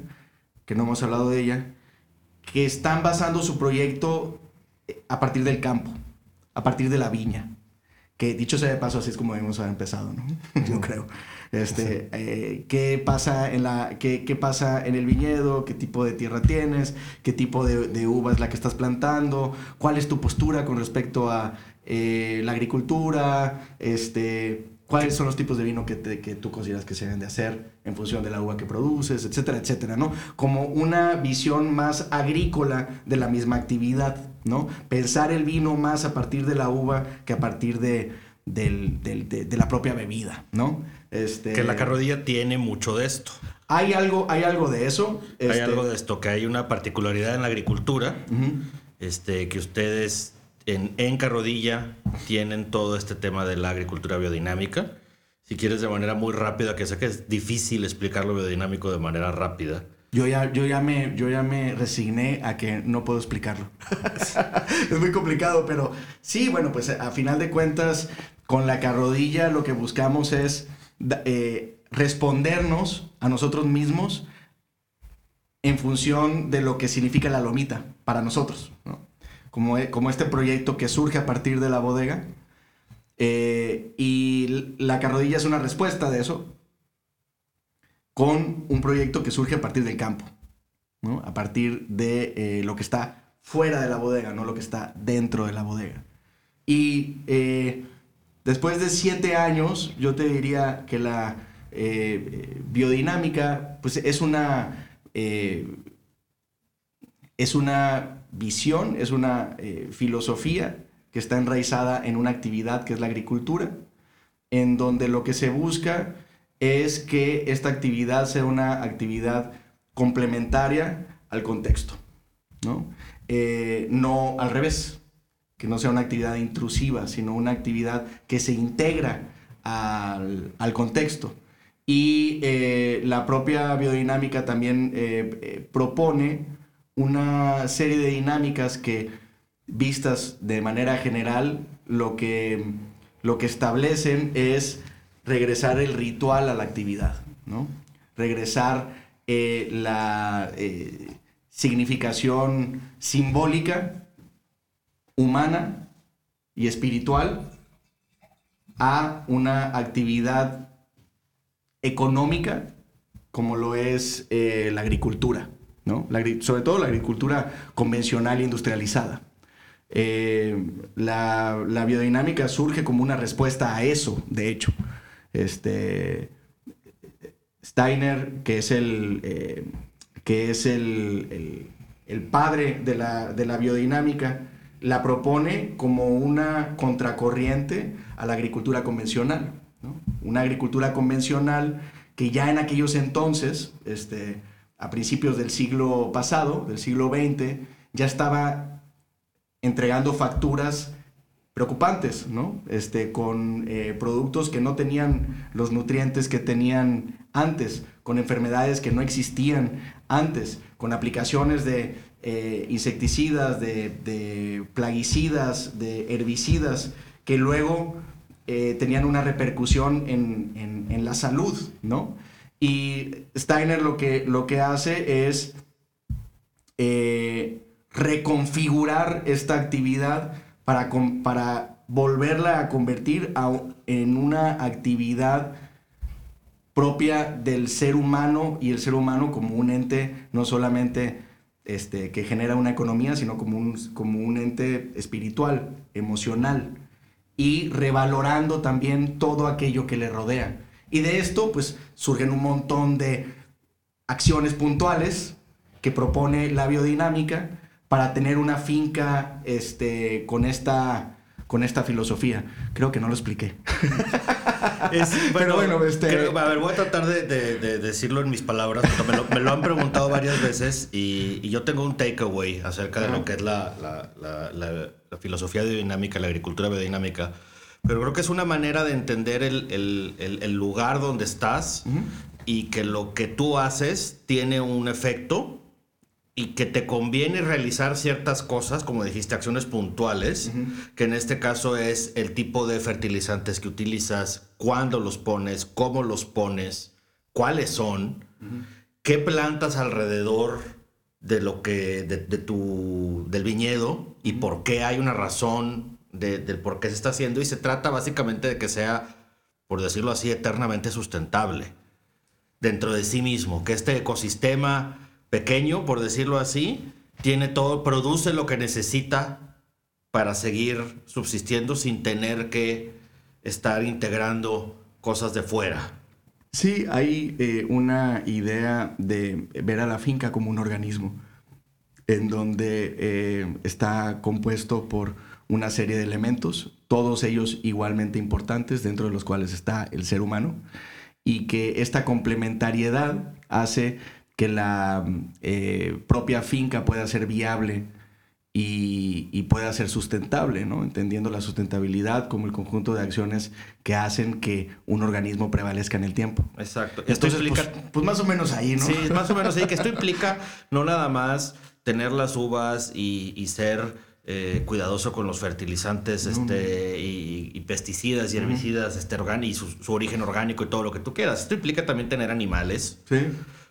[SPEAKER 3] que no hemos hablado de ella, que están basando su proyecto eh, a partir del campo, a partir de la viña. Que dicho sea de paso, así es como haber empezado, ¿no? [laughs] Yo creo. Este, eh, ¿qué, pasa en la, qué, qué, pasa en el viñedo? ¿Qué tipo de tierra tienes? ¿Qué tipo de, de uva es la que estás plantando? ¿Cuál es tu postura con respecto a la agricultura? Este, cuáles son los tipos de vino que, que, tú consideras que se deben de hacer en función de la uva que produces, etcétera, etcétera, ¿no? Como una visión más agrícola de la misma actividad, ¿no? Pensar el vino más a partir de la uva que a partir de, de, la propia bebida, ¿no?
[SPEAKER 2] Este, que la carrodilla tiene mucho de esto.
[SPEAKER 3] Hay algo, hay algo de eso.
[SPEAKER 2] Hay este algo de esto, que hay una particularidad en la agricultura, este, que ustedes en, Carrodilla tienen todo este tema de la agricultura biodinámica. si quieres de manera muy rápida, que sé que es difícil explicar lo biodinámico de manera rápida.
[SPEAKER 3] Yo ya, yo, ya me, yo ya me resigné a que no puedo explicarlo. [laughs] es muy complicado, pero sí, bueno, pues a final de cuentas, con la carrodilla lo que buscamos es eh, respondernos a nosotros mismos en función de lo que significa la lomita para nosotros. Como, e, como este proyecto que surge a partir de la bodega. Eh, y la carrodilla es una respuesta de eso con un proyecto que surge a partir del campo, a partir de eh, lo que está fuera de la bodega, no lo que está dentro de la bodega. Y eh, después de siete años, yo te diría que la biodinámica pues, es una es una visión, es una filosofía que está enraizada en una actividad que es la agricultura, en donde lo que se busca es que esta actividad sea una actividad complementaria al contexto, ¿no? Eh, no al revés, que no sea una actividad intrusiva, sino una actividad que se integra al, contexto. Y eh, la propia biodinámica también eh, propone una serie de dinámicas que vistas de manera general, lo que, lo que establecen es regresar el ritual a la actividad, ¿no? Regresar eh, la eh, significación simbólica, humana y espiritual a una actividad económica como lo es eh, la agricultura, ¿no? sobre todo la agricultura convencional e industrializada. Eh, la, biodinámica surge como una respuesta a eso, de hecho. Este, Steiner, que es el, eh, que es el, padre de la, biodinámica, la propone como una contracorriente a la agricultura convencional. Una agricultura convencional que ya en aquellos entonces, este, a principios del siglo pasado, del siglo XX, ya estaba entregando facturas preocupantes, ¿no? Este, con eh, productos que no tenían los nutrientes que tenían antes, con enfermedades que no existían antes, con aplicaciones de eh, insecticidas, de, plaguicidas, de herbicidas, que luego eh, tenían una repercusión en, en, la salud, ¿no? Y Steiner lo que, lo que hace es reconfigurar esta actividad para, volverla a convertir en una actividad propia del ser humano y el ser humano como un ente no solamente este, que genera una economía, sino como un, como un ente espiritual, emocional y revalorando también todo aquello que le rodea. Y de esto pues surgen un montón de acciones puntuales que propone la biodinámica para tener una finca este, con, esta, con esta filosofía. Creo que no lo expliqué. [laughs]
[SPEAKER 2] Pero bueno, este... a ver, voy a tratar de, decirlo en mis palabras, me lo, me lo, han preguntado varias veces y, yo tengo un takeaway acerca de lo que es la, la, la, filosofía biodinámica, la agricultura biodinámica. Pero creo que es una manera de entender el, el, el lugar donde estás y que lo que tú haces tiene un efecto y que te conviene realizar ciertas cosas, como dijiste, acciones puntuales, que en este caso es el tipo de fertilizantes que utilizas, cuándo los pones, cómo los pones, cuáles son, qué plantas alrededor de lo que de, tu del viñedo y por qué hay una razón del por qué se está haciendo. Y se trata básicamente de que sea, por decirlo así, eternamente sustentable dentro de sí mismo, que este ecosistema pequeño, por decirlo así, tiene todo, produce lo que necesita para seguir subsistiendo sin tener que estar integrando cosas de fuera.
[SPEAKER 3] Sí, hay eh, una idea de ver a la finca como un organismo, en donde eh, está compuesto por una serie de elementos, todos ellos igualmente importantes, dentro de los cuales está el ser humano, y que esta complementariedad hace que la eh, propia finca pueda ser viable y, y, pueda ser sustentable, ¿no? Entendiendo la sustentabilidad como el conjunto de acciones que hacen que un organismo prevalezca en el tiempo.
[SPEAKER 2] Exacto.
[SPEAKER 3] Esto implica, pues, pues, más o menos ahí, ¿no?
[SPEAKER 2] Sí, más o menos ahí, que esto implica no nada más tener las uvas y, ser eh, cuidadoso con los fertilizantes este, y, pesticidas y herbicidas este, y su, su, origen orgánico y todo lo que tú quieras. Esto implica también tener animales.
[SPEAKER 3] Sí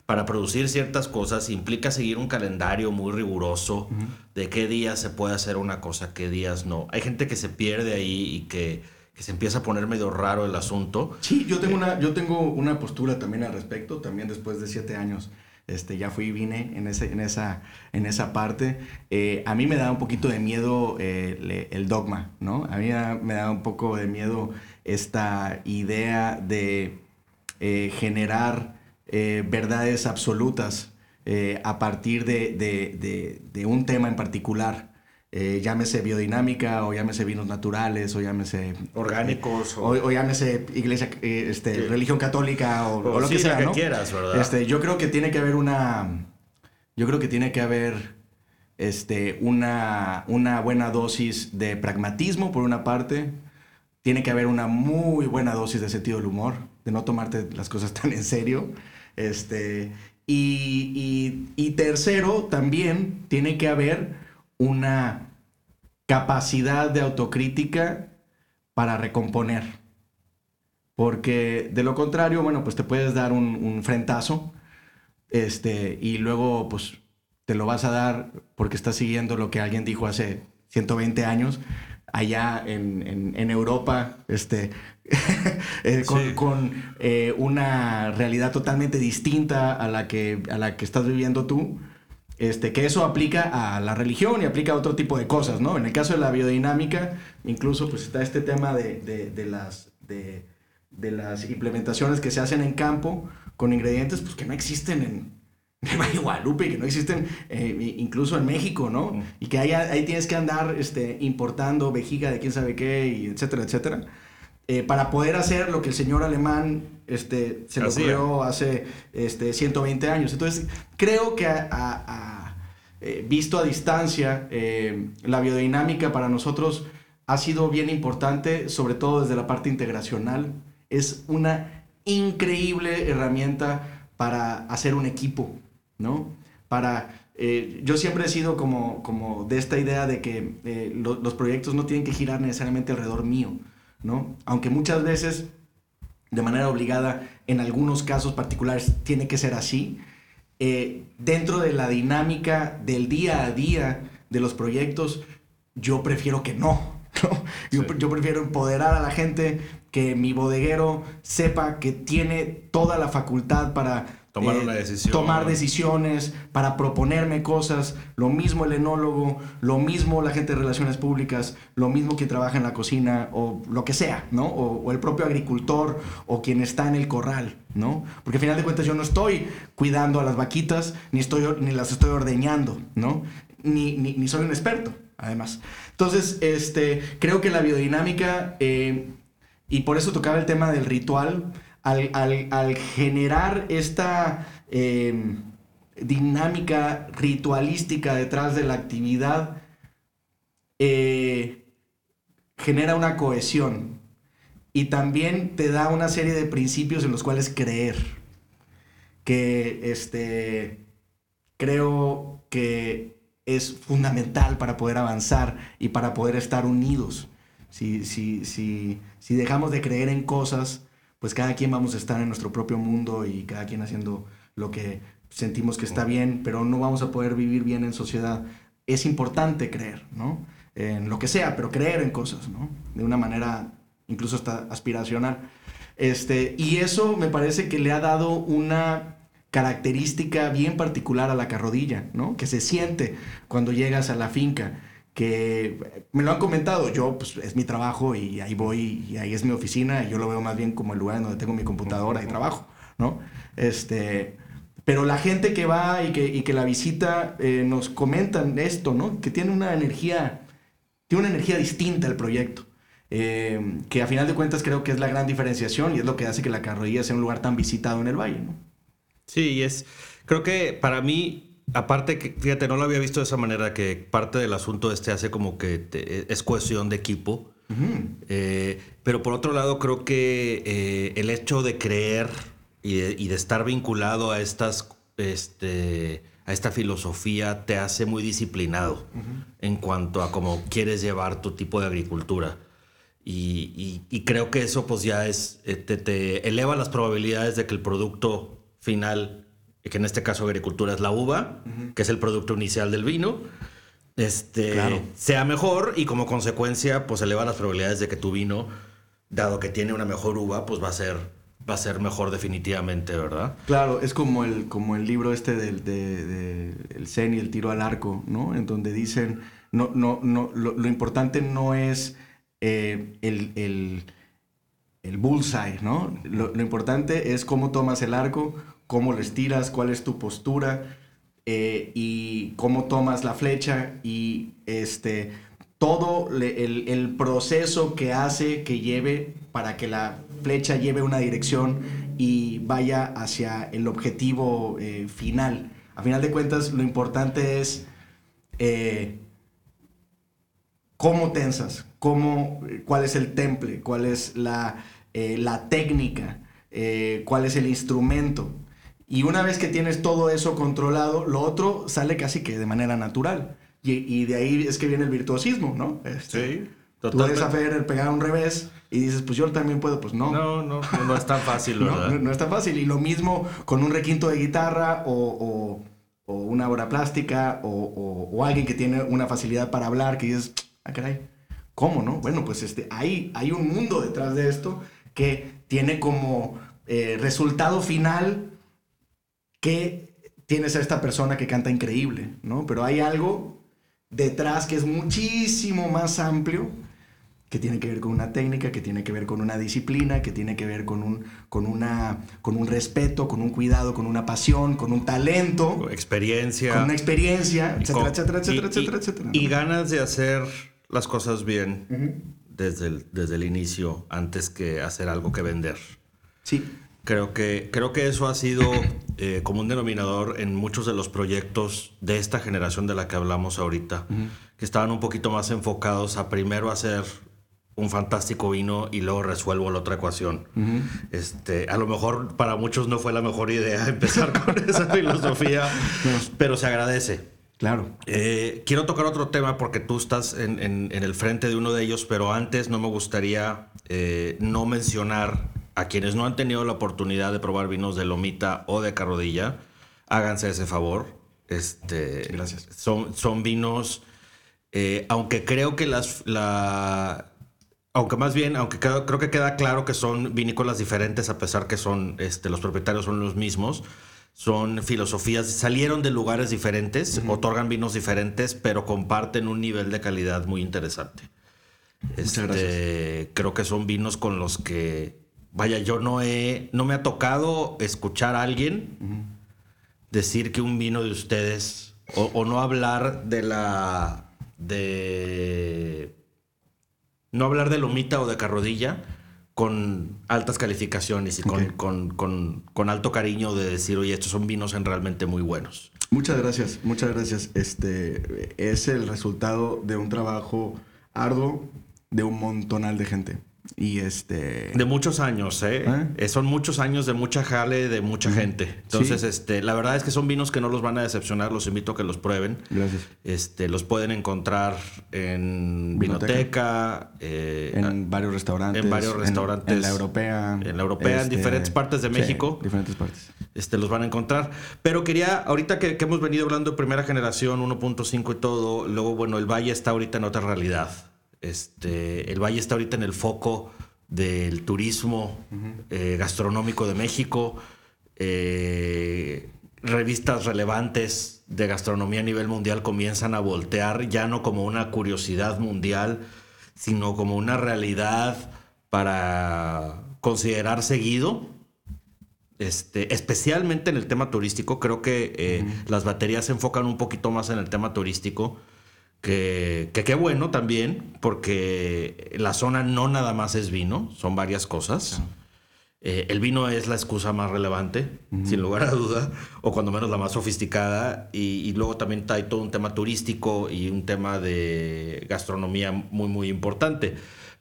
[SPEAKER 2] para producir ciertas cosas implica seguir un calendario muy riguroso de qué días se puede hacer una cosa, qué días no. Hay gente que se pierde ahí y que, se empieza a poner medio raro el asunto.
[SPEAKER 3] Sí, yo tengo, una, yo tengo una postura también al respecto, también después de siete años. Este, ya fui y vine en, ese, en, esa, en esa parte. Eh, a mí me da un poquito de miedo eh, el dogma, ¿no? A mí me da un poco de miedo esta idea de eh, generar eh, verdades absolutas eh, a partir de, un tema en particular. Eh, llámese biodinámica o llámese vinos naturales o llámese
[SPEAKER 2] orgánicos
[SPEAKER 3] o, llámese iglesia este, religión católica o, lo que sea
[SPEAKER 2] que quieras verdad
[SPEAKER 3] este, yo creo que tiene que haber una yo creo que tiene que haber este, una, una buena dosis de pragmatismo por una parte. Tiene que haber una muy buena dosis de sentido del humor de no tomarte las cosas tan en serio este, y, tercero, también tiene que haber una capacidad de autocrítica para recomponer. Porque de lo contrario, bueno, pues te puedes dar un, un, frentazo este, y luego pues te lo vas a dar porque estás siguiendo lo que alguien dijo hace 120 años allá en, en, Europa, este, [laughs] eh, con, eh, una realidad totalmente distinta a la que, a la que estás viviendo tú. Este, que eso aplica a la religión y aplica a otro tipo de cosas, ¿no? En el caso de la biodinámica, incluso pues está este tema de, de, las, de, de, las implementaciones que se hacen en campo con ingredientes pues, que no existen en, de Valle Guadalupe, que no existen eh, incluso en México, ¿no? Mm. Y que ahí, ahí, tienes que andar este, importando vejiga de quién sabe qué, y etcétera, etcétera. Eh, para poder hacer lo que el señor alemán este, se lo ocurrió hace este, 120 años. Entonces, creo que a, eh, visto a distancia, la biodinámica para nosotros ha sido bien importante, sobre todo desde la parte integracional. Es una increíble herramienta para hacer un equipo. ¿No? Para, eh, yo siempre he sido como, como de esta idea de que eh, los proyectos no tienen que girar necesariamente alrededor mío, ¿no? Aunque muchas veces, de manera obligada, en algunos casos particulares tiene que ser así, eh, dentro de la dinámica del día a día de los proyectos, yo prefiero que no. [laughs] Yo, yo, prefiero empoderar a la gente, que mi bodeguero sepa que tiene toda la facultad para
[SPEAKER 2] Tomar,
[SPEAKER 3] eh, tomar decisiones, para proponerme cosas. Lo mismo el enólogo, lo mismo la gente de relaciones públicas, lo mismo quien trabaja en la cocina o lo que sea, ¿no? O, el propio agricultor o quien está en el corral, ¿no? Porque al final de cuentas yo no estoy cuidando a las vaquitas, ni, estoy, ni las estoy ordeñando, ¿no? Ni, ni, soy un experto, además. Entonces, este, creo que la biodinámica, eh, y por eso tocaba el tema del ritual, al, generar esta em, dinámica ritualística detrás de la actividad, eh, genera una cohesión y también te da una serie de principios en los cuales creer. Que este, creo que es fundamental para poder avanzar y para poder estar unidos. Si, si, si, si dejamos de creer en cosas, pues cada quien vamos a estar en nuestro propio mundo y cada quien haciendo lo que sentimos que está bien, pero no vamos a poder vivir bien en sociedad. Es importante creer, ¿no? En lo que sea, pero creer en cosas, ¿no? De una manera incluso hasta aspiracional. Este, y eso me parece que le ha dado una característica bien particular a la carrodilla, ¿no? Que se siente cuando llegas a la finca que me lo han comentado, yo pues es mi trabajo y ahí voy y ahí es mi oficina y yo lo veo más bien como el lugar donde tengo mi computadora y trabajo, ¿no? Este, pero la gente que va y que, y que la visita eh, nos comentan esto, ¿no? Que tiene una energía, tiene una energía distinta el proyecto. Eh, que a final de cuentas creo que es la gran diferenciación y es lo que hace que la carroilla sea un lugar tan visitado en el valle, ¿no?
[SPEAKER 2] Sí, es, creo que para mí aparte, que, fíjate, no lo había visto de esa manera, que parte del asunto este hace como que te- es cohesión de equipo. Eh, pero por otro lado, creo que eh, el hecho de creer y de, y de estar vinculado a estas, este, a esta filosofía te hace muy disciplinado en cuanto a cómo quieres llevar tu tipo de agricultura. Y, y- y creo que eso pues ya es, eh, te, te eleva las probabilidades de que el producto final, que en este caso agricultura es la uva, que es el producto inicial del vino, este,
[SPEAKER 3] Claro.
[SPEAKER 2] sea mejor y como consecuencia pues eleva las probabilidades de que tu vino, dado que tiene una mejor uva, pues va a ser, va a ser mejor definitivamente, ¿verdad?
[SPEAKER 3] Claro, es como el, como el libro este del de, de el Zen y el tiro al arco, ¿no? En donde dicen, no, no, no, lo, lo importante no es eh, el, el, el bullseye, ¿no? Lo, lo importante es cómo tomas el arco, cómo lo estiras, cuál es tu postura eh, y cómo tomas la flecha y este todo el, proceso que hace que lleve para que la flecha lleve una dirección y vaya hacia el objetivo eh, final. A final de cuentas, lo importante es eh, cómo tensas, cómo, cuál es el temple, cuál es la, la técnica, cuál es el instrumento. Y una vez que tienes todo eso controlado, lo otro sale casi que de manera natural. Y, y de ahí es que viene el virtuosismo, ¿no? Este, Tú ves a Federer pegar un revés y dices, pues yo también puedo, pues no.
[SPEAKER 2] No, no, no, no es tan fácil, [laughs]
[SPEAKER 3] No,
[SPEAKER 2] ¿verdad?
[SPEAKER 3] no, no es tan fácil. Y lo mismo con un requinto de guitarra o, o- o una obra plástica o, o- o alguien que tiene una facilidad para hablar que dices, ah, caray, ¿cómo no? Bueno, pues este, hay, hay un mundo detrás de esto que tiene como eh, resultado final que tienes a esta persona que canta increíble, ¿no? Pero hay algo detrás que es muchísimo más amplio que tiene que ver con una técnica, que tiene que ver con una disciplina, que tiene que ver con un, con una, con un respeto, con un cuidado, con una pasión, con un talento,
[SPEAKER 2] Experiencia.
[SPEAKER 3] con una experiencia, etcétera,
[SPEAKER 2] con-
[SPEAKER 3] etcétera, etcétera,
[SPEAKER 2] y-
[SPEAKER 3] etcétera,
[SPEAKER 2] y-
[SPEAKER 3] etcétera.
[SPEAKER 2] Y ganas de hacer las cosas bien
[SPEAKER 3] Ujú.
[SPEAKER 2] desde, el, desde el inicio, antes que hacer algo que vender.
[SPEAKER 3] Sí,
[SPEAKER 2] Creo que, creo que eso ha sido eh, como un denominador en muchos de los proyectos de esta generación de la que hablamos ahorita, que estaban un poquito más enfocados a primero hacer un fantástico vino y luego resuelvo la otra ecuación. este, a lo mejor para muchos no fue la mejor idea [laughs] empezar con esa filosofía, pero se agradece.
[SPEAKER 3] claro.
[SPEAKER 2] Eh, quiero tocar otro tema porque tú estás en, en- en el frente de uno de ellos, pero antes no me gustaría eh, no mencionar a quienes no han tenido la oportunidad de probar vinos de Lomita o de Carrodilla. Háganse ese favor. Este,
[SPEAKER 3] Gracias.
[SPEAKER 2] Son, son vinos, eh, aunque creo que las... La, aunque más bien, aunque creo que queda claro que son vinícolas diferentes, a pesar que son, este, los propietarios son los mismos, son filosofías, salieron de lugares diferentes, otorgan vinos diferentes, pero comparten un nivel de calidad muy interesante. Este,
[SPEAKER 3] gracias.
[SPEAKER 2] Creo que son vinos con los que, vaya, yo no he, no me ha tocado escuchar a alguien decir que un vino de ustedes, o, o no hablar de la, de, no hablar de lomita o de carrodilla con altas calificaciones y con, con- con alto cariño de decir, oye, estos son vinos en realmente muy buenos.
[SPEAKER 3] Muchas gracias, muchas gracias. Este es el resultado de un trabajo arduo de un montonal de gente. Y este.
[SPEAKER 2] De muchos años, ¿eh?
[SPEAKER 3] ¿Eh?
[SPEAKER 2] Eh, Son muchos años de mucha jale, de mucha gente. Entonces,
[SPEAKER 3] Sí.
[SPEAKER 2] este, la verdad es que son vinos que no los van a decepcionar, los invito a que los prueben.
[SPEAKER 3] Gracias.
[SPEAKER 2] Este, los pueden encontrar en
[SPEAKER 3] Vinoteca.
[SPEAKER 2] Eh,
[SPEAKER 3] En varios restaurantes.
[SPEAKER 2] en varios restaurantes.
[SPEAKER 3] En, la europea. este,
[SPEAKER 2] En la europea, en diferentes partes de
[SPEAKER 3] sí,
[SPEAKER 2] México.
[SPEAKER 3] diferentes partes.
[SPEAKER 2] este, los van a encontrar. Pero quería, ahorita que, que hemos venido hablando de primera generación, 1.5 y todo, luego, bueno, el Valle está ahorita en otra realidad. Este, el Valle está ahorita en el foco del turismo eh, gastronómico de México. Eh, revistas relevantes de gastronomía a nivel mundial comienzan a voltear ya no como una curiosidad mundial, sino como una realidad para considerar seguido. Este, especialmente en el tema turístico, creo que eh, las baterías se enfocan un poquito más en el tema turístico. Que, que qué bueno también, porque la zona no nada más es vino, son varias cosas. Eh, el vino es la excusa más relevante, sin lugar a duda, o cuando menos la más sofisticada. Y, luego también hay todo un tema turístico y un tema de gastronomía muy, muy importante.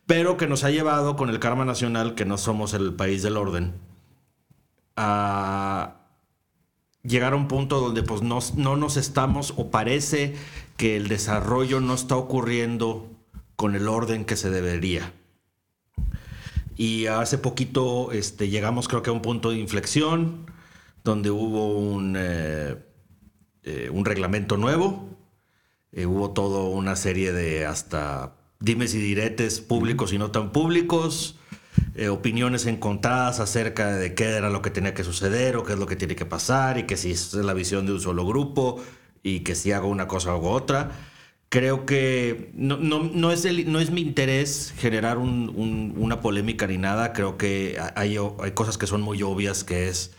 [SPEAKER 2] Pero que nos ha llevado con el karma nacional, que no somos el país del orden, a llegar a un punto donde pues no, no nos estamos, o parece que el desarrollo no está ocurriendo con el orden que se debería. Y hace poquito este, llegamos creo que a un punto de inflexión donde hubo un, eh, eh, un reglamento nuevo, eh, hubo toda una serie de hasta dimes y diretes públicos y no tan públicos, opiniones encontradas acerca de qué era lo que tenía que suceder o qué es lo que tiene que pasar y que si es la visión de un solo grupo y que si hago una cosa hago otra. Creo que no, no, es, no es mi interés generar una polémica ni nada. Creo que hay, hay cosas que son muy obvias, que es,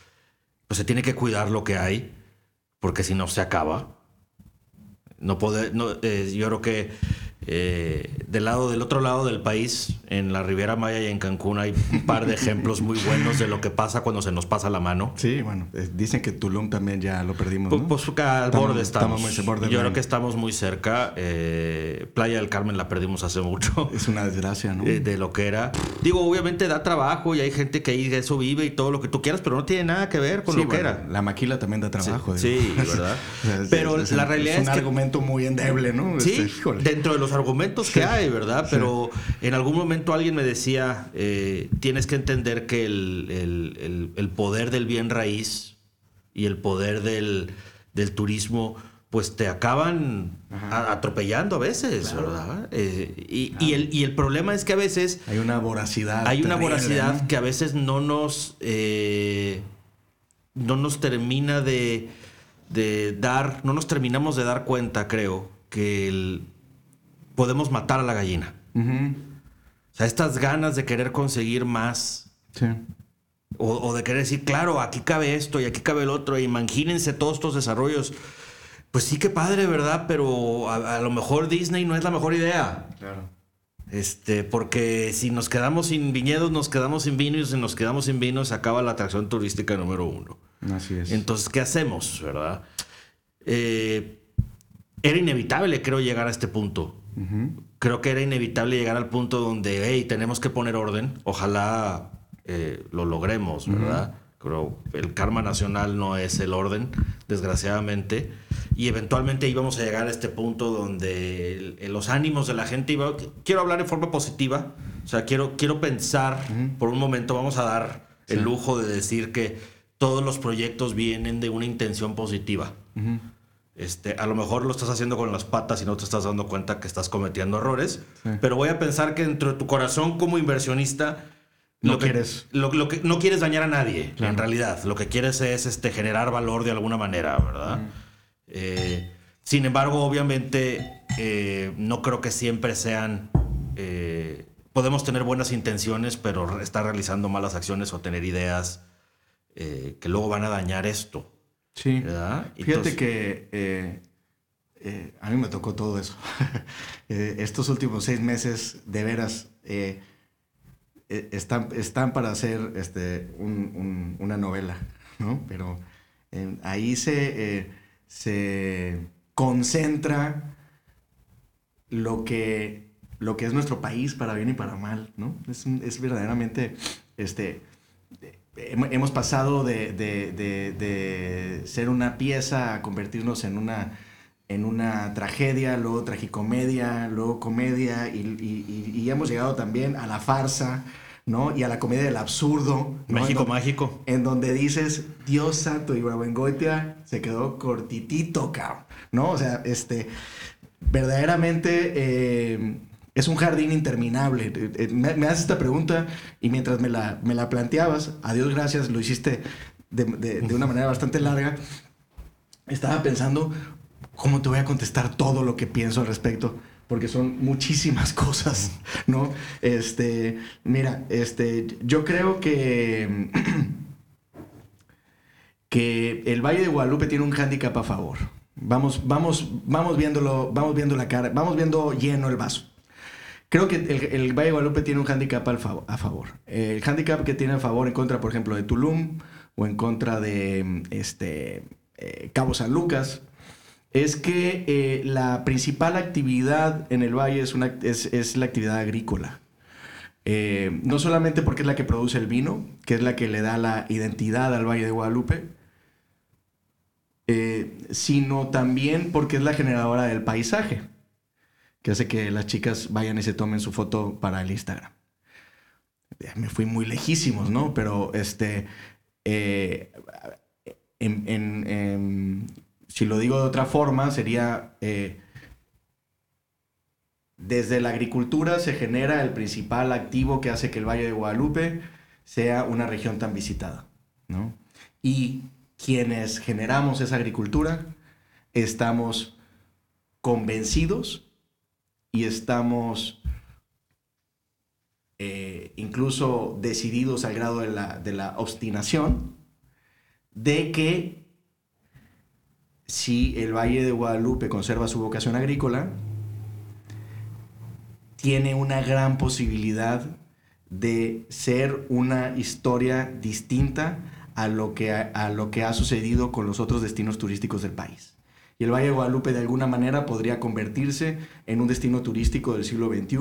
[SPEAKER 2] pues se tiene que cuidar lo que hay, porque si no se acaba. No poder, no, eh, yo creo que eh, del lado del otro lado del país, en la Riviera Maya y en Cancún, hay un par de ejemplos muy buenos de lo que pasa cuando se nos pasa la mano.
[SPEAKER 3] Sí, bueno, eh, dicen que Tulum también ya lo perdimos.
[SPEAKER 2] Pues, pues al borde estamos. Yo creo que estamos muy cerca. Eh, Playa del Carmen la perdimos hace mucho.
[SPEAKER 3] Es una desgracia, ¿no? [laughs]
[SPEAKER 2] de lo que era. Digo, obviamente da trabajo y hay gente que ahí de eso vive y todo lo que tú quieras, pero no tiene nada que ver con lo que era.
[SPEAKER 3] La maquila también da trabajo.
[SPEAKER 2] Sí, ¿verdad? [laughs] pero la realidad es,
[SPEAKER 3] es un argumento muy endeble, ¿no?
[SPEAKER 2] Sí, este, dentro de los argumentos que hay, ¿verdad? Pero en algún momento alguien me decía, eh, tienes que entender que el, poder del bien raíz y el poder del, turismo pues te acaban atropellando a veces, ¿verdad? Eh, y, el, y, el, problema es que a veces...
[SPEAKER 3] Hay una voracidad.
[SPEAKER 2] Hay una voracidad que a veces no nos... Eh, no nos termina de, de dar, no nos terminamos de dar cuenta, creo, que el, podemos matar a la gallina. O sea, estas ganas de querer conseguir más.
[SPEAKER 3] Sí.
[SPEAKER 2] O, de querer decir, claro, aquí cabe esto y aquí cabe el otro. imagínense todos estos desarrollos. Pues sí que padre, ¿verdad? Pero a, lo mejor Disney no es la mejor idea.
[SPEAKER 3] Claro.
[SPEAKER 2] Este, porque si nos quedamos sin viñedos, nos quedamos sin vino y si nos quedamos sin vino, se acaba la atracción turística número uno.
[SPEAKER 3] Así es.
[SPEAKER 2] Entonces, ¿qué hacemos, verdad? Eh, era inevitable, creo, llegar a este punto. Creo que era inevitable llegar al punto donde, hey, tenemos que poner orden. Ojalá eh, lo logremos, ¿verdad? Pero el karma nacional no es el orden, desgraciadamente. Y eventualmente íbamos a llegar a este punto donde los ánimos de la gente iba. Quiero hablar en forma positiva. O sea, quiero, quiero pensar, por un momento, vamos a dar el lujo de decir que todos los proyectos vienen de una intención positiva. Este, a lo mejor lo estás haciendo con las patas y no te estás dando cuenta que estás cometiendo errores. Pero voy a pensar que dentro de tu corazón como inversionista
[SPEAKER 3] no lo quieres.
[SPEAKER 2] lo, que no quieres dañar a nadie, en realidad. Lo que quieres es este, generar valor de alguna manera, ¿verdad? Eh, sin embargo, obviamente, eh, no creo que siempre sean. Eh, podemos tener buenas intenciones, pero estar realizando malas acciones o tener ideas que luego van a dañar esto.
[SPEAKER 3] Sí. Fíjate que eh, eh, a mí me tocó todo eso. [laughs] Eh, estos últimos seis meses, de veras, están, están para hacer este, una novela, ¿no? Pero ahí se, se concentra lo que, lo que es nuestro país para bien y para mal, ¿no? Es, es verdaderamente, este, hemos pasado de, ser una pieza a convertirnos en una, en una tragedia, luego tragicomedia, luego comedia, y, hemos llegado también a la farsa, ¿no? Y a la comedia del absurdo.
[SPEAKER 2] México mágico.
[SPEAKER 3] En donde dices, Dios santo, y Bravengoitia se quedó cortitito, cabrón, ¿no? O sea, este, verdaderamente... Eh, es un jardín interminable. Eh, eh, me, haces esta pregunta y mientras me la, me la planteabas, a Dios gracias, lo hiciste de, una manera bastante larga, estaba pensando cómo te voy a contestar todo lo que pienso al respecto porque son muchísimas [laughs] cosas, ¿no? Este, mira, este, yo creo que, [clears throat] que el Valle de Guadalupe tiene un hándicap a favor. Vamos, vamos, vamos viéndolo, vamos viendo la cara, vamos viendo lleno el vaso Creo que el, Valle de Guadalupe tiene un handicap al fav- a favor. El handicap que tiene a favor en contra, por ejemplo, de Tulum o en contra de este, eh, Cabo San Lucas, es que eh, la principal actividad en el valle es, la actividad agrícola. Eh, no solamente porque es la que produce el vino, que es la que le da la identidad al Valle de Guadalupe, sino también porque es la generadora del paisaje, que hace que las chicas vayan y se tomen su foto para el Instagram. Me fui muy lejísimos, ¿no? Pero este, eh, en- si lo digo de otra forma, sería, eh, desde la agricultura se genera el principal activo que hace que el Valle de Guadalupe sea una región tan visitada, ¿no? Y quienes generamos esa agricultura estamos convencidos y estamos eh, incluso decididos al grado de la, obstinación de que si el Valle de Guadalupe conserva su vocación agrícola, tiene una gran posibilidad de ser una historia distinta a lo que a lo que ha sucedido con los otros destinos turísticos del país. Y el Valle de Guadalupe de alguna manera podría convertirse en un destino turístico del siglo XXI,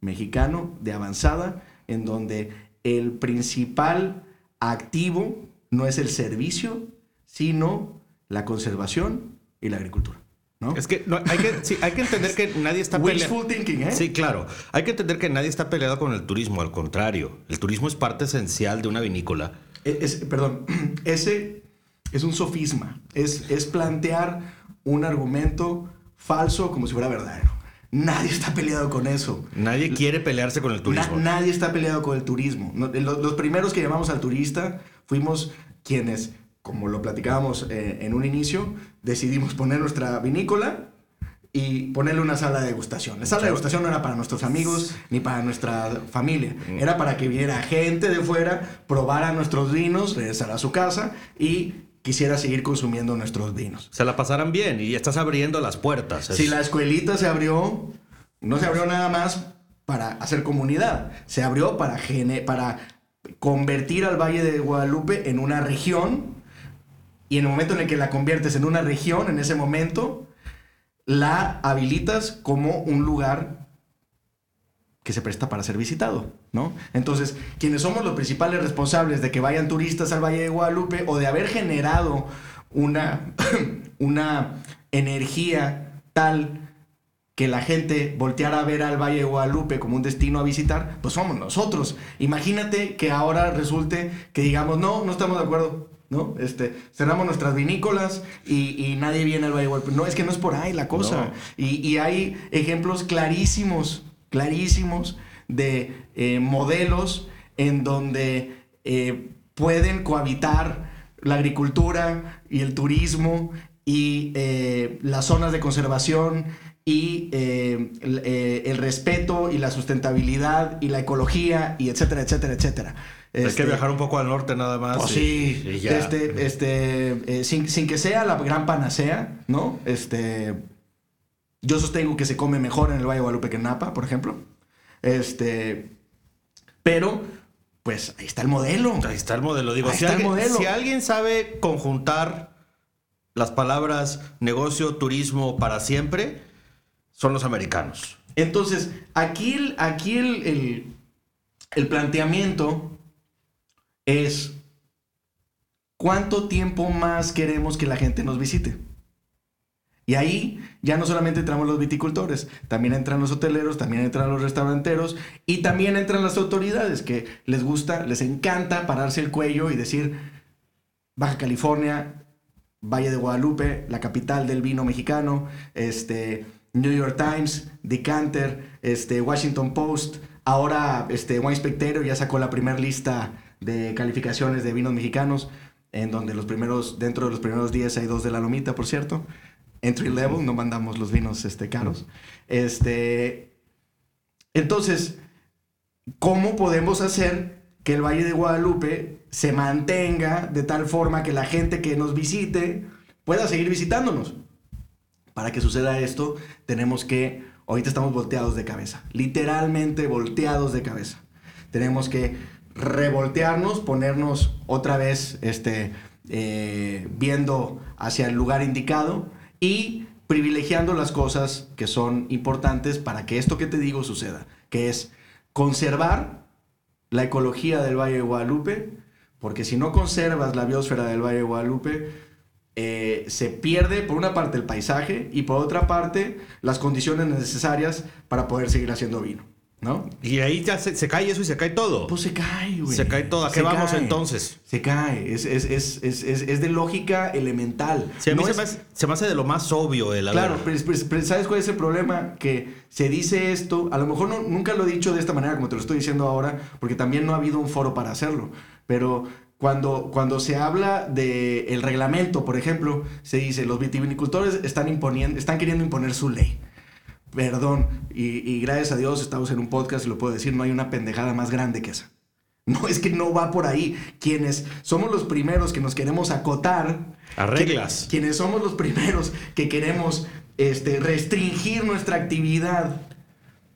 [SPEAKER 3] mexicano, de avanzada, en donde el principal activo no es el servicio, sino la conservación y la agricultura. ¿no?
[SPEAKER 2] Es que no, hay, que, sí, hay que entender que nadie está
[SPEAKER 3] thinking, ¿eh?
[SPEAKER 2] Sí, claro. Hay que entender que nadie está peleado con el turismo, al contrario. El turismo es parte esencial de una vinícola.
[SPEAKER 3] E, Es- perdón, [clears throat] ese es un sofisma. Es, es plantear un argumento falso como si fuera verdadero. Nadie está peleado con eso.
[SPEAKER 2] Nadie quiere pelearse con el
[SPEAKER 3] Na-
[SPEAKER 2] turismo.
[SPEAKER 3] nadie está peleado con el turismo. Los, primeros que llamamos al turista fuimos quienes, como lo platicábamos eh, en un inicio, decidimos poner nuestra vinícola y ponerle una sala de degustación. La sala de degustación no era para nuestros amigos ni para nuestra familia.
[SPEAKER 2] Mm.
[SPEAKER 3] Era para que viera gente de fuera, probara nuestros vinos, regresara a su casa y quisiera seguir consumiendo nuestros vinos.
[SPEAKER 2] Se la pasarán bien y estás abriendo las puertas. Es-
[SPEAKER 3] Si la escuelita se abrió, no se abrió nada más para hacer comunidad, se abrió para, gene- para convertir al Valle de Guadalupe en una región y en el momento en el que la conviertes en una región, en ese momento, la habilitas como un lugar que se presta para ser visitado, ¿no? Entonces, quienes somos los principales responsables de que vayan turistas al Valle de Guadalupe o de haber generado una, [clears throat] una energía tal que la gente volteara a ver al Valle de Guadalupe como un destino a visitar, pues somos nosotros. Imagínate que ahora resulte que digamos, no, no estamos de acuerdo, ¿no? Este, cerramos nuestras vinícolas y, y nadie viene al Valle de Guadalupe. No, es que no es por ahí la cosa.
[SPEAKER 2] No.
[SPEAKER 3] Y, y hay ejemplos clarísimos, clarísimos de eh, modelos en donde eh, pueden cohabitar la agricultura y el turismo y eh, las zonas de conservación y eh, el, el respeto y la sustentabilidad y la ecología y etcétera, etcétera, etcétera.
[SPEAKER 2] Hay
[SPEAKER 3] Este,
[SPEAKER 2] que viajar un poco al norte nada más.
[SPEAKER 3] pues
[SPEAKER 2] y-
[SPEAKER 3] sí,
[SPEAKER 2] y ya.
[SPEAKER 3] este, este, eh, sin, sin que sea la gran panacea, ¿no? Este, yo sostengo que se come mejor en el Valle de Guadalupe que en Napa, por ejemplo. Este, pero, pues ahí está el modelo.
[SPEAKER 2] Ahí está el modelo. Digo,
[SPEAKER 3] Ahí
[SPEAKER 2] si
[SPEAKER 3] está el
[SPEAKER 2] alguien,
[SPEAKER 3] modelo.
[SPEAKER 2] si alguien sabe conjuntar las palabras negocio, turismo para siempre, son los americanos.
[SPEAKER 3] Entonces, aquí el, aquí el, el- el planteamiento es cuánto tiempo más queremos que la gente nos visite. Y ahí ya no solamente entramos los viticultores, también entran los hoteleros, también entran los restauranteros y también entran las autoridades que les gusta, les encanta pararse el cuello y decir, Baja California, Valle de Guadalupe, la capital del vino mexicano, este, New York Times, Decanter, este, Washington Post, ahora este, Wine Spectator ya sacó la primera lista de calificaciones de vinos mexicanos, en donde los primeros, dentro de los primeros 10 hay dos de la lomita, por cierto. Entry level, no mandamos los vinos este, caros. Este, entonces, ¿cómo podemos hacer que el Valle de Guadalupe se mantenga de tal forma que la gente que nos visite pueda seguir visitándonos? Para que suceda esto, tenemos que, ahorita estamos volteados de cabeza, literalmente volteados de cabeza. Tenemos que revoltearnos, ponernos otra vez este, eh, viendo hacia el lugar indicado y privilegiando las cosas que son importantes para que esto que te digo suceda, que es conservar la ecología del Valle de Guadalupe, porque si no conservas la biosfera del Valle de Guadalupe, eh, se pierde por una parte el paisaje y por otra parte las condiciones necesarias para poder seguir haciendo vino. ¿No?
[SPEAKER 2] Y ahí ya se, cae eso y se cae todo.
[SPEAKER 3] Pues se cae, güey.
[SPEAKER 2] Se cae todo. ¿A qué vamos entonces?
[SPEAKER 3] Se cae. Es, es, es, es, de lógica elemental.
[SPEAKER 2] a mí se, me hace, se, me hace, de lo más obvio el
[SPEAKER 3] Claro, pero, ¿sabes cuál es el problema? Que se dice esto, a lo mejor no, nunca lo he dicho de esta manera como te lo estoy diciendo ahora, porque también no ha habido un foro para hacerlo. Pero cuando, cuando se habla del el reglamento, por ejemplo, se dice los vitivinicultores están, imponiendo, están queriendo imponer su ley. Perdón, y, gracias a Dios estamos en un podcast y lo puedo decir, no hay una pendejada más grande que esa. [laughs] No, es que no va por ahí. Quienes somos los primeros que nos queremos acotar.
[SPEAKER 2] A reglas.
[SPEAKER 3] quienes somos los primeros que queremos este, restringir nuestra actividad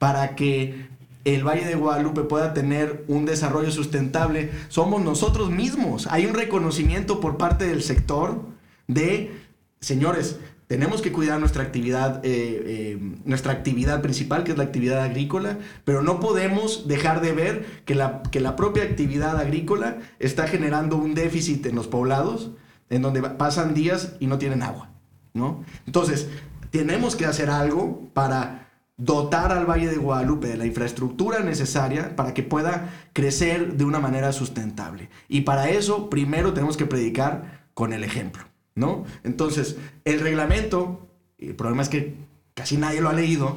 [SPEAKER 3] para que el Valle de Guadalupe pueda tener un desarrollo sustentable, somos nosotros mismos. Hay un reconocimiento por parte del sector de, señores, tenemos que cuidar nuestra actividad, eh, eh, nuestra actividad principal, que es la actividad agrícola, pero no podemos dejar de ver que la, que la propia actividad agrícola está generando un déficit en los poblados, en donde pasan días y no tienen agua, ¿no? Entonces, tenemos que hacer algo para dotar al Valle de Guadalupe de la infraestructura necesaria para que pueda crecer de una manera sustentable. Y para eso, primero tenemos que predicar con el ejemplo. ¿No? Entonces, el reglamento, el problema es que casi nadie lo ha leído,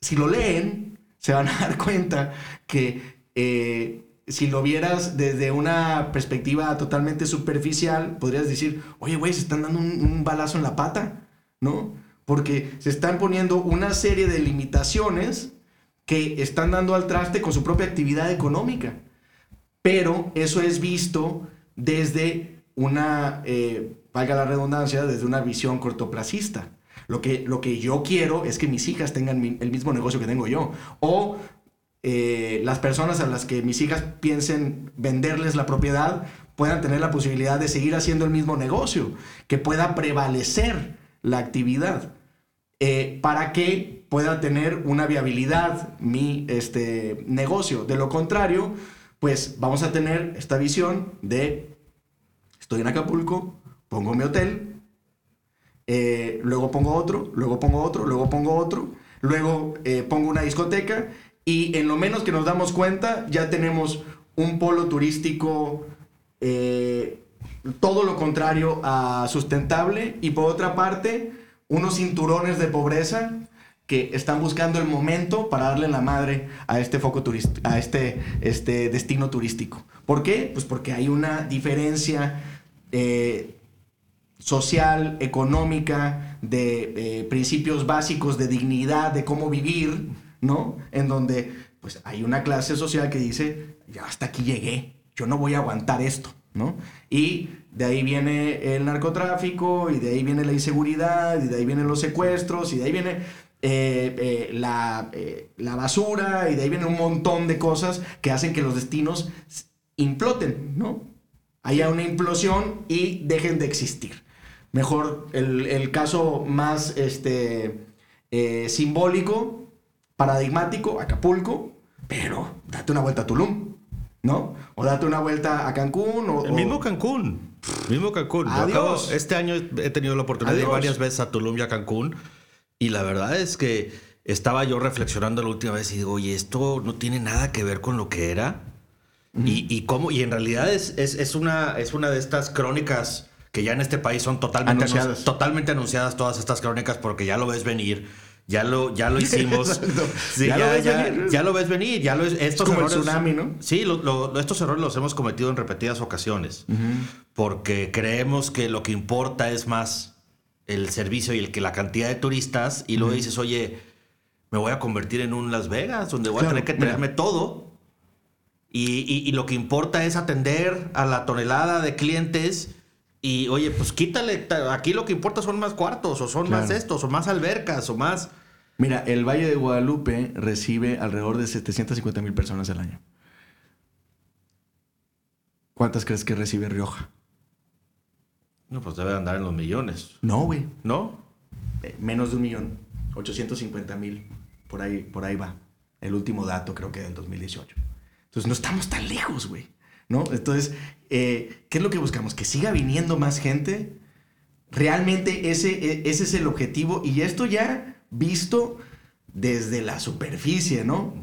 [SPEAKER 3] si lo leen, se van a [laughs] dar cuenta que eh, si lo vieras desde una perspectiva totalmente superficial, podrías decir, oye, güey, se están dando un, balazo en la pata, ¿no? Porque se están poniendo una serie de limitaciones que están dando al traste con su propia actividad económica. Pero eso es visto desde una eh, valga la redundancia, desde una visión cortoplacista. Lo que, lo que yo quiero es que mis hijas tengan el mismo negocio que tengo yo. O eh, las personas a las que mis hijas piensen venderles la propiedad puedan tener la posibilidad de seguir haciendo el mismo negocio, que pueda prevalecer la actividad, eh, para que pueda tener una viabilidad mi este, negocio. De lo contrario, pues vamos a tener esta visión de estoy en Acapulco, pongo mi hotel, eh, luego pongo otro, luego pongo otro, luego pongo otro, luego eh, pongo una discoteca y en lo menos que nos damos cuenta ya tenemos un polo turístico eh, todo lo contrario a sustentable y por otra parte unos cinturones de pobreza que están buscando el momento para darle la madre a este foco a este, este destino turístico. ¿Por qué? Pues porque hay una diferencia social, económica, de principios básicos de dignidad, de cómo vivir, ¿no? En donde pues hay una clase social que dice, ya hasta aquí llegué, yo no voy a aguantar esto, ¿no? Y de ahí viene el narcotráfico, y de ahí viene la inseguridad, y de ahí vienen los secuestros, y de ahí viene eh, eh, la, eh, la basura, y de ahí viene un montón de cosas que hacen que los destinos imploten, ¿no? Haya una implosión y dejen de existir. Mejor, el, caso más este, eh, simbólico, paradigmático, Acapulco, pero date una vuelta a Tulum, ¿no? O date una vuelta a Cancún. O,
[SPEAKER 2] el mismo Cancún. mismo Cancún. Adiós. este año he tenido la oportunidad de ir varias veces a Tulum y a Cancún. Y la verdad es que estaba yo reflexionando la última vez y digo, oye, esto no tiene nada que ver con lo que era. y, y, cómo, y en realidad es, es, es, una, es una de estas crónicas que ya en este país son totalmente anunciadas. totalmente anunciadas todas estas crónicas porque ya lo ves venir. Ya lo, ya lo hicimos. [laughs] ya, lo ves venir. ya, lo ves venir. Ya lo estos
[SPEAKER 3] Como errores, el tsunami, ¿no?
[SPEAKER 2] Sí, estos errores los hemos cometido en repetidas ocasiones. Porque creemos que lo que importa es más el servicio y el que la cantidad de turistas. Y luego dices, oye, me voy a convertir en un Las Vegas, donde voy a tener que tenerme todo. Y, y, lo que importa es atender a la tonelada de clientes Y oye, pues quítale, ta- aquí lo que importa son más cuartos, o son más estos, o más albercas, o más...
[SPEAKER 3] Mira, el Valle de Guadalupe recibe alrededor de 750 mil personas al año. ¿Cuántas crees que recibe Rioja?
[SPEAKER 2] No, pues debe andar en los millones,
[SPEAKER 3] No, güey.
[SPEAKER 2] ¿no?
[SPEAKER 3] Eh, menos de un millón. 850 mil. Por ahí, por ahí va. El último dato creo que del 2018. Entonces no estamos tan lejos, güey. ¿No? Entonces, eh, ¿qué es lo que buscamos? Que siga viniendo más gente. Realmente ese, e- ese es el objetivo. Y esto ya visto desde la superficie, ¿no?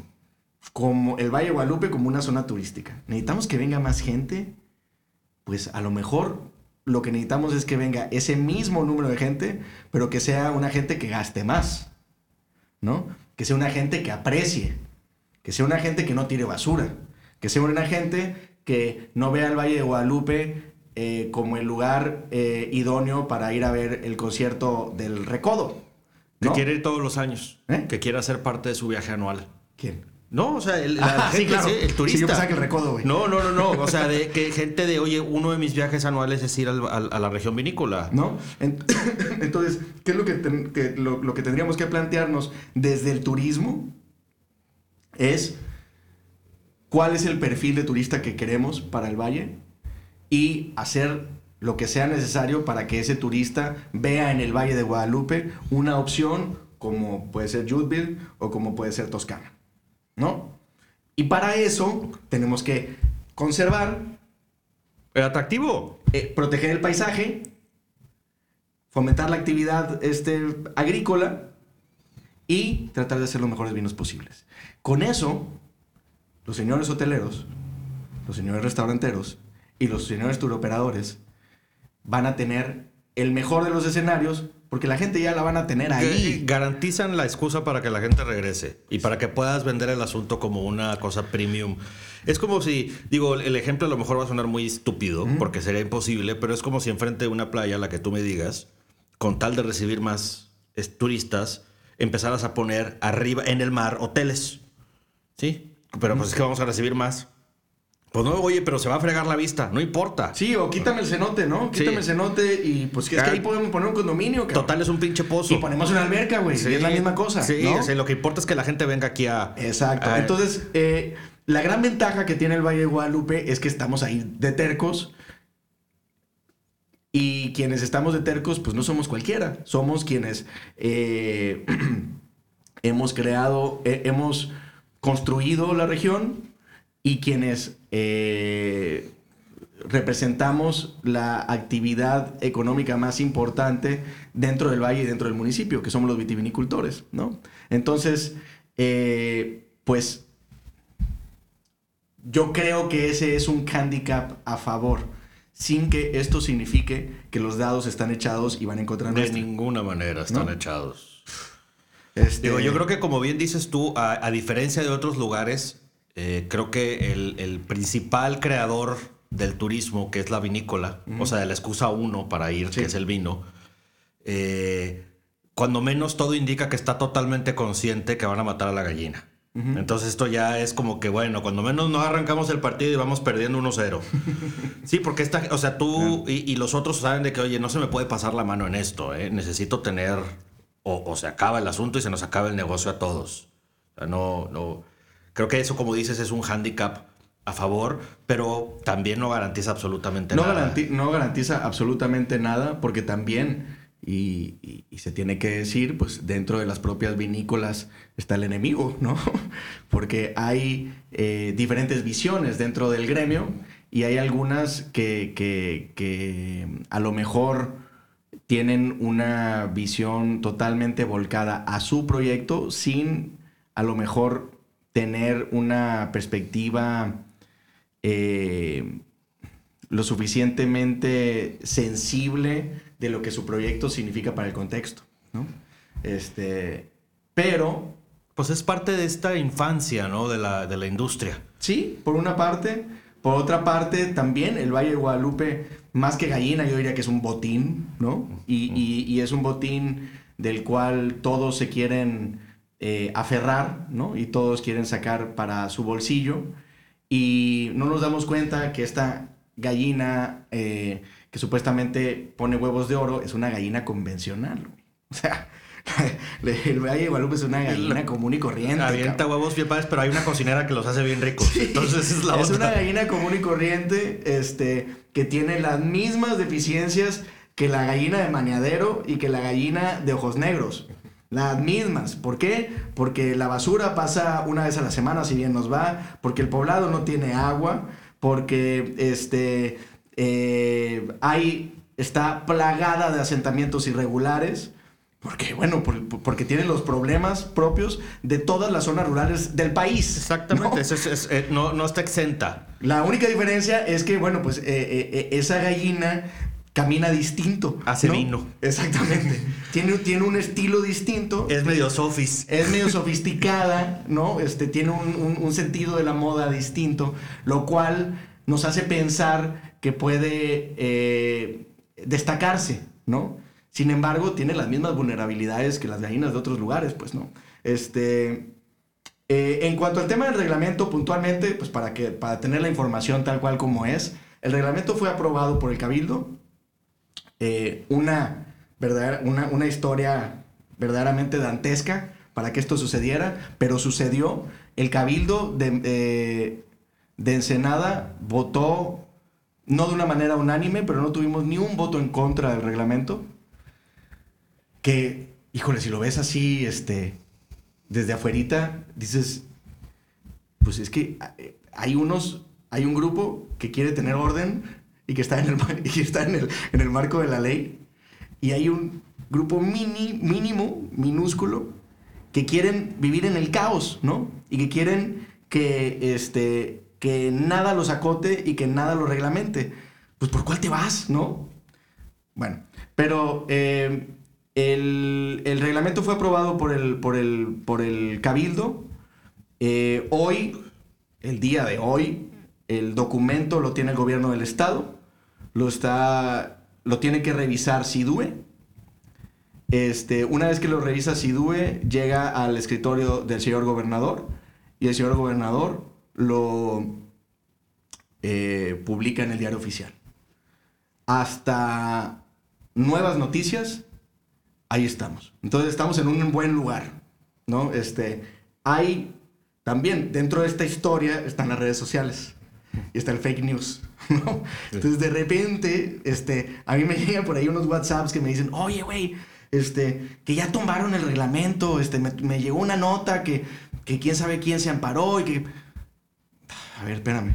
[SPEAKER 3] Como el Valle de Guadalupe como una zona turística. Necesitamos que venga más gente. Pues a lo mejor lo que necesitamos es que venga ese mismo número de gente, pero que sea una gente que gaste más, ¿no? Que sea una gente que aprecie, que sea una gente que no tire basura, que sea una gente que no vea el Valle de Guadalupe eh, como el lugar eh, idóneo para ir a ver el concierto del Recodo.
[SPEAKER 2] Que quiere ir todos los años,
[SPEAKER 3] ¿Eh?
[SPEAKER 2] que quiere hacer parte de su viaje anual.
[SPEAKER 3] ¿Quién?
[SPEAKER 2] No, o sea, el,
[SPEAKER 3] Ah, sí, claro.
[SPEAKER 2] turista.
[SPEAKER 3] yo pensaba que el recodo, güey.
[SPEAKER 2] No, no, no, no. O sea, de que gente de, oye, uno de mis viajes anuales es ir al- al- a la región vinícola.
[SPEAKER 3] ¿No? Ent- [coughs] Entonces, ¿qué es lo que, ten- que- lo, lo que tendríamos que plantearnos desde el turismo? Es cuál es el perfil de turista que queremos para el valle y hacer lo que sea necesario para que ese turista vea en el Valle de Guadalupe una opción como puede ser Judville o como puede ser Toscana, ¿no? Y para eso tenemos que conservar
[SPEAKER 2] El atractivo.
[SPEAKER 3] eh, proteger el paisaje, fomentar la actividad este, agrícola y tratar de hacer los mejores vinos posibles. Con eso, los señores hoteleros, los señores restauranteros y los señores turoperadores van a tener el mejor de los escenarios porque la gente ya la van a tener
[SPEAKER 2] Eh,
[SPEAKER 3] ahí.
[SPEAKER 2] Garantizan la excusa para que la gente regrese y para que puedas vender el asunto como una cosa premium. Es como si, digo, el ejemplo a lo mejor va a sonar muy estúpido porque sería imposible, pero es como si enfrente de una playa, la que tú me digas, con tal de recibir más turistas, empezaras a poner arriba en el mar hoteles. ¿Sí? Pero pues es que vamos a recibir más. Pues no, oye, pero se va a fregar la vista, no importa.
[SPEAKER 3] Sí, o quítame el cenote, ¿no? Quítame
[SPEAKER 2] Sí.
[SPEAKER 3] el cenote y pues es que
[SPEAKER 2] Ah.
[SPEAKER 3] ahí podemos poner un condominio. cabrón.
[SPEAKER 2] Total es un pinche pozo.
[SPEAKER 3] Y ponemos una alberca, güey. y es la misma cosa.
[SPEAKER 2] Sí, lo que importa es que la gente venga aquí a.
[SPEAKER 3] Exacto.
[SPEAKER 2] a-
[SPEAKER 3] Entonces, eh, la gran ventaja que tiene el Valle de Guadalupe es que estamos ahí de tercos. Y quienes estamos de tercos, pues no somos cualquiera. Somos quienes eh, [clears throat] hemos creado, eh, hemos construido la región y quienes eh, representamos la actividad económica más importante dentro del valle y dentro del municipio, que somos los vitivinicultores, ¿no? Entonces, eh, pues yo creo que ese es un handicap a favor, sin que esto signifique que los dados están echados y van en contra
[SPEAKER 2] de
[SPEAKER 3] nuestra.
[SPEAKER 2] ninguna manera están
[SPEAKER 3] ¿No?
[SPEAKER 2] echados.
[SPEAKER 3] Este,
[SPEAKER 2] Digo, yo creo que como bien dices tú, a, a diferencia de otros lugares, eh, creo que el, el principal creador del turismo, que es la vinícola, o sea, de la excusa uno para ir,
[SPEAKER 3] Sí.
[SPEAKER 2] que es el vino, eh, cuando menos todo indica que está totalmente consciente que van a matar a la gallina. Entonces esto ya es como que, bueno, cuando menos no arrancamos el partido y vamos perdiendo 1-0. [laughs] sí, porque esta, o sea, tú y, y los otros saben de que, oye, no se me puede pasar la mano en esto, ¿eh? necesito tener, o, o se acaba el asunto y se nos acaba el negocio a todos. O sea, no, no, creo que eso, como dices, es un hándicap a favor, pero también no garantiza absolutamente
[SPEAKER 3] no,
[SPEAKER 2] nada.
[SPEAKER 3] garanti- no garantiza absolutamente nada porque también, y, y- y se tiene que decir, pues dentro de las propias vinícolas está el enemigo, ¿no? [laughs] Porque hay eh, diferentes visiones dentro del gremio y hay algunas que, que- que a lo mejor tienen una visión totalmente volcada a su proyecto sin a lo mejor tener una perspectiva eh, lo suficientemente sensible de lo que su proyecto significa para el contexto, ¿no? Este, pero
[SPEAKER 2] Pues es parte de esta infancia, ¿no? De la, de la industria.
[SPEAKER 3] sí, por una parte, por otra parte también el Valle de Guadalupe, más que gallina, yo diría que es un botín, ¿no? Y, y- y es un botín del cual todos se quieren eh, aferrar, ¿no? Y todos quieren sacar para su bolsillo. Y no nos damos cuenta que esta gallina eh, que supuestamente pone huevos de oro, es una gallina convencional. O sea, [laughs] el Valle de Guadalupe es una gallina común y corriente.
[SPEAKER 2] Avienta
[SPEAKER 3] cabrón.
[SPEAKER 2] huevos bien padres, pero hay una cocinera que los hace bien ricos. Entonces es la
[SPEAKER 3] es
[SPEAKER 2] otra.
[SPEAKER 3] una gallina común y corriente, este, que tiene las mismas deficiencias que la gallina de maniadero y que la gallina de ojos negros. Las mismas. ¿Por qué? Porque la basura pasa una vez a la semana, si bien nos va, porque el poblado no tiene agua, porque este, eh, hay, está plagada de asentamientos irregulares. Porque, bueno, por- por- porque tiene los problemas propios de todas las zonas rurales del país.
[SPEAKER 2] Exactamente,
[SPEAKER 3] ¿no?
[SPEAKER 2] es- es- es- eh, no, no está exenta.
[SPEAKER 3] La única diferencia es que, bueno, pues eh, eh, eh, esa gallina camina distinto.
[SPEAKER 2] Hace
[SPEAKER 3] ¿no?
[SPEAKER 2] vino.
[SPEAKER 3] Exactamente. tiene, tiene un estilo distinto.
[SPEAKER 2] Es medio sofis.
[SPEAKER 3] Es medio sofisticada, ¿no? Este, tiene un, un- un sentido de la moda distinto, lo cual nos hace pensar que puede eh, destacarse, ¿no? Sin embargo, tiene las mismas vulnerabilidades que las gallinas de otros lugares, pues, ¿no? Este, eh, en cuanto al tema del reglamento, puntualmente, pues para, que, para tener la información tal cual como es, el reglamento fue aprobado por el Cabildo. Eh, una, verdadera- una, una historia verdaderamente dantesca para que esto sucediera, pero sucedió. El Cabildo de, eh, de Ensenada votó, no de una manera unánime, pero no tuvimos ni un voto en contra del reglamento. Que, híjole, si lo ves así, este, desde afuerita, dices, pues es que eh, hay unos, hay un grupo que quiere tener orden y que está en el, [laughs] está en el, en el marco de la ley, y hay un grupo mini, mínimo, minúsculo, que quieren vivir en el caos, ¿no? Y que quieren que, este, que nada los acote y que nada los reglamente. Pues ¿por cuál te vas, no? Bueno, pero eh, el, el reglamento fue aprobado por el, por el, por el Cabildo. Eh, hoy, el día de hoy, el documento lo tiene el gobierno del Estado. Lo, está, lo tiene que revisar SIDUE. Este, una vez que lo revisa SIDUE, llega al escritorio del señor gobernador y el señor gobernador lo eh, publica en el diario oficial. Hasta nuevas noticias, ahí estamos. Entonces estamos en un buen lugar, ¿no? Este, hay también dentro de esta historia están las redes sociales y está el fake news, [laughs] ¿no? Entonces de repente, este, a mí me llegan por ahí unos WhatsApps que me dicen, oye, güey, este, que ya tumbaron el reglamento, este, me, me llegó una nota que, que quién sabe quién se amparó y que... A ver, espérame.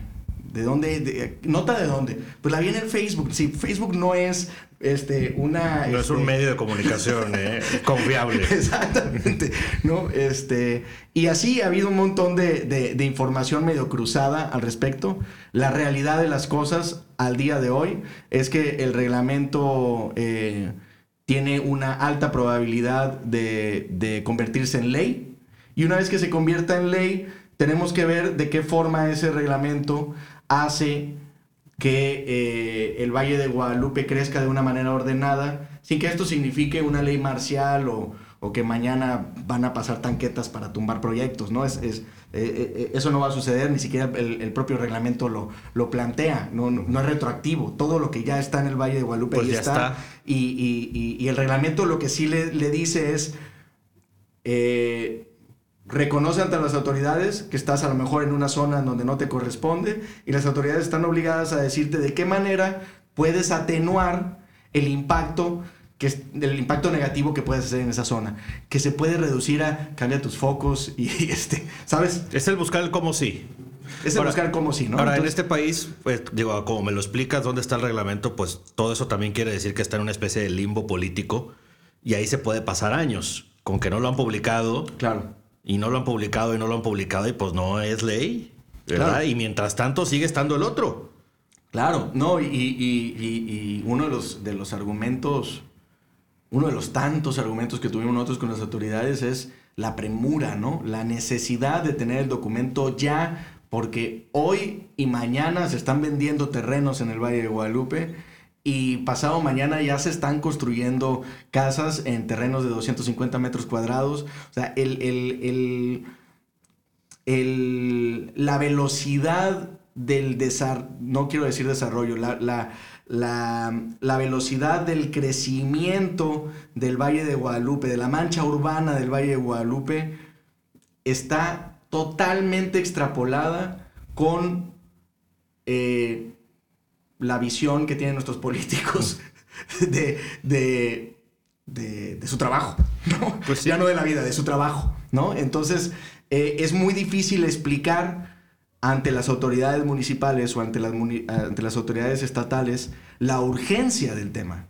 [SPEAKER 3] ¿De dónde? De- ¿Nota de dónde? Pues la vi en el Facebook. Sí, Facebook no es este, una...
[SPEAKER 2] No es un
[SPEAKER 3] este,
[SPEAKER 2] medio de comunicación eh, [laughs] confiable.
[SPEAKER 3] Exactamente, ¿no? Este, y así ha habido un montón de, de- de información medio cruzada al respecto. La realidad de las cosas al día de hoy es que el reglamento eh, tiene una alta probabilidad de, de convertirse en ley. Y una vez que se convierta en ley, tenemos que ver de qué forma ese reglamento hace que eh, el Valle de Guadalupe crezca de una manera ordenada, sin que esto signifique una ley marcial o, o que mañana van a pasar tanquetas para tumbar proyectos, ¿no? Es, es, eh, eh, eso no va a suceder, ni siquiera el, el propio reglamento lo, lo plantea, no, no, no es retroactivo, todo lo que ya está en el Valle de Guadalupe
[SPEAKER 2] Pues
[SPEAKER 3] ahí
[SPEAKER 2] ya
[SPEAKER 3] está,
[SPEAKER 2] está.
[SPEAKER 3] Y, y- y- y el reglamento lo que sí le, le dice es... eh, reconoce ante las autoridades que estás a lo mejor en una zona en donde no te corresponde y las autoridades están obligadas a decirte de qué manera puedes atenuar el impacto que es, el impacto negativo que puedes hacer en esa zona, que se puede reducir a cambia tus focos y [laughs] este, ¿sabes?
[SPEAKER 2] Es el buscar el cómo sí.
[SPEAKER 3] Es el
[SPEAKER 2] Ahora-
[SPEAKER 3] buscar cómo sí, ¿no?
[SPEAKER 2] Ahora, en
[SPEAKER 3] Entonces-
[SPEAKER 2] este país, pues, digo, como me lo explicas, dónde está el reglamento, pues todo eso también quiere decir que está en una especie de limbo político y ahí se puede pasar años con que no lo han publicado
[SPEAKER 3] Claro.
[SPEAKER 2] Y no lo han publicado y no lo han publicado y pues no es ley, ¿verdad?
[SPEAKER 3] Claro.
[SPEAKER 2] Y mientras tanto sigue estando el otro.
[SPEAKER 3] Claro, no, y, y- y- y uno de los, de los argumentos, uno de los tantos argumentos que tuvimos nosotros con las autoridades es la premura, ¿no? La necesidad de tener el documento ya, porque hoy y mañana se están vendiendo terrenos en el Valle de Guadalupe y pasado mañana ya se están construyendo casas en terrenos de 250 metros cuadrados. O sea, el, el- el- la velocidad del desarrollo, no quiero decir desarrollo, la, la- la, la velocidad del crecimiento del Valle de Guadalupe, de la mancha urbana del Valle de Guadalupe, está totalmente extrapolada con eh, la visión que tienen nuestros políticos [laughs] de, de, de- de su trabajo, ¿no?
[SPEAKER 2] Pues sí.
[SPEAKER 3] Ya no de la vida, de su trabajo, ¿no? Entonces, eh, es muy difícil explicar ante las autoridades municipales o ante las, muni- ante las autoridades estatales la urgencia del tema.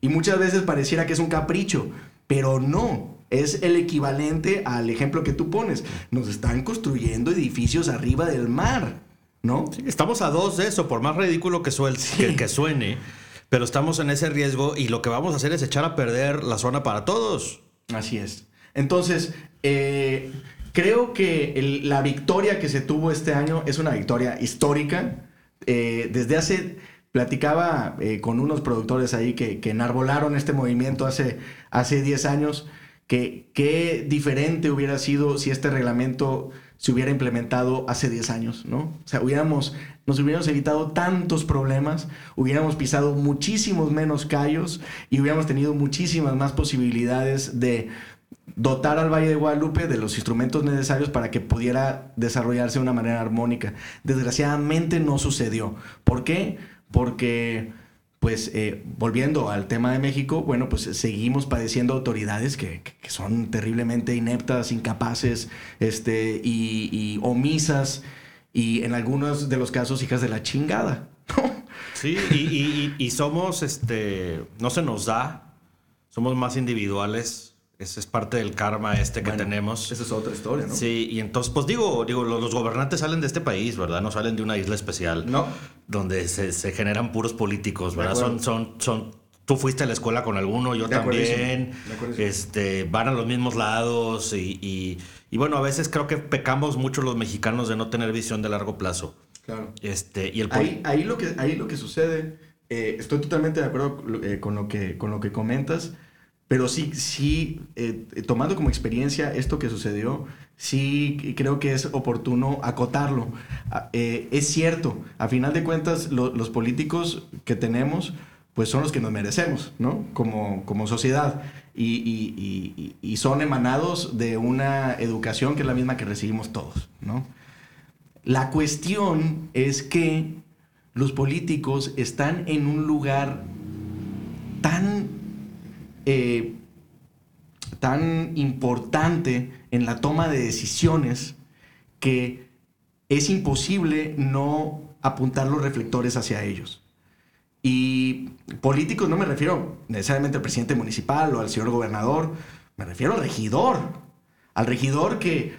[SPEAKER 3] Y muchas veces pareciera que es un capricho, pero no. Es el equivalente al ejemplo que tú pones. Nos están construyendo edificios arriba del mar, ¿no?
[SPEAKER 2] Sí, estamos a dos de eso, por más ridículo que, suel- que, que suene, pero estamos en ese riesgo y lo que vamos a hacer es echar a perder la zona para todos.
[SPEAKER 3] Así es. Entonces, eh, creo que el- la victoria que se tuvo este año es una victoria histórica. Eh, desde hace, platicaba eh, con unos productores ahí que, que enarbolaron este movimiento hace, hace 10 años, que qué diferente hubiera sido si este reglamento se hubiera implementado hace 10 años, ¿no? O sea, hubiéramos, nos hubiéramos evitado tantos problemas, hubiéramos pisado muchísimos menos callos y hubiéramos tenido muchísimas más posibilidades de dotar al Valle de Guadalupe de los instrumentos necesarios para que pudiera desarrollarse de una manera armónica. Desgraciadamente no sucedió. ¿Por qué? Porque, pues, eh, volviendo al tema de México, bueno, pues seguimos padeciendo autoridades que, son terriblemente ineptas, incapaces, este, y, omisas, y en algunos de los casos hijas de la chingada.
[SPEAKER 2] Sí, y- y somos, este, no se nos da, somos más individuales. Ese es parte del karma este que
[SPEAKER 3] Bueno,
[SPEAKER 2] tenemos.
[SPEAKER 3] Esa es otra historia, ¿no?
[SPEAKER 2] Sí, y entonces, pues digo, digo, los, los gobernantes salen de este país, ¿verdad? No salen de una isla especial.
[SPEAKER 3] No.
[SPEAKER 2] Donde se, se generan puros políticos, ¿verdad? Son, son, son. Tú fuiste a la escuela con alguno, yo
[SPEAKER 3] De
[SPEAKER 2] también.
[SPEAKER 3] de.
[SPEAKER 2] Este, van a los mismos lados y, y, y bueno, a veces creo que pecamos mucho los mexicanos de no tener visión de largo plazo.
[SPEAKER 3] Claro.
[SPEAKER 2] Este, y el
[SPEAKER 3] Ahí, ahí, lo que, ahí lo que sucede, eh, estoy totalmente de acuerdo eh, con, lo que, con lo que comentas, pero sí, sí eh, tomando como experiencia esto que sucedió, sí creo que es oportuno acotarlo. Ah, eh, es cierto, a final de cuentas, lo- los políticos que tenemos, pues son los que nos merecemos, ¿no? Como, como sociedad. Y- y son emanados de una educación que es la misma que recibimos todos, ¿no? La cuestión es que los políticos están en un lugar tan, eh, tan importante en la toma de decisiones que es imposible no apuntar los reflectores hacia ellos. Y políticos no me refiero necesariamente al presidente municipal o al señor gobernador, me refiero al regidor. Al regidor que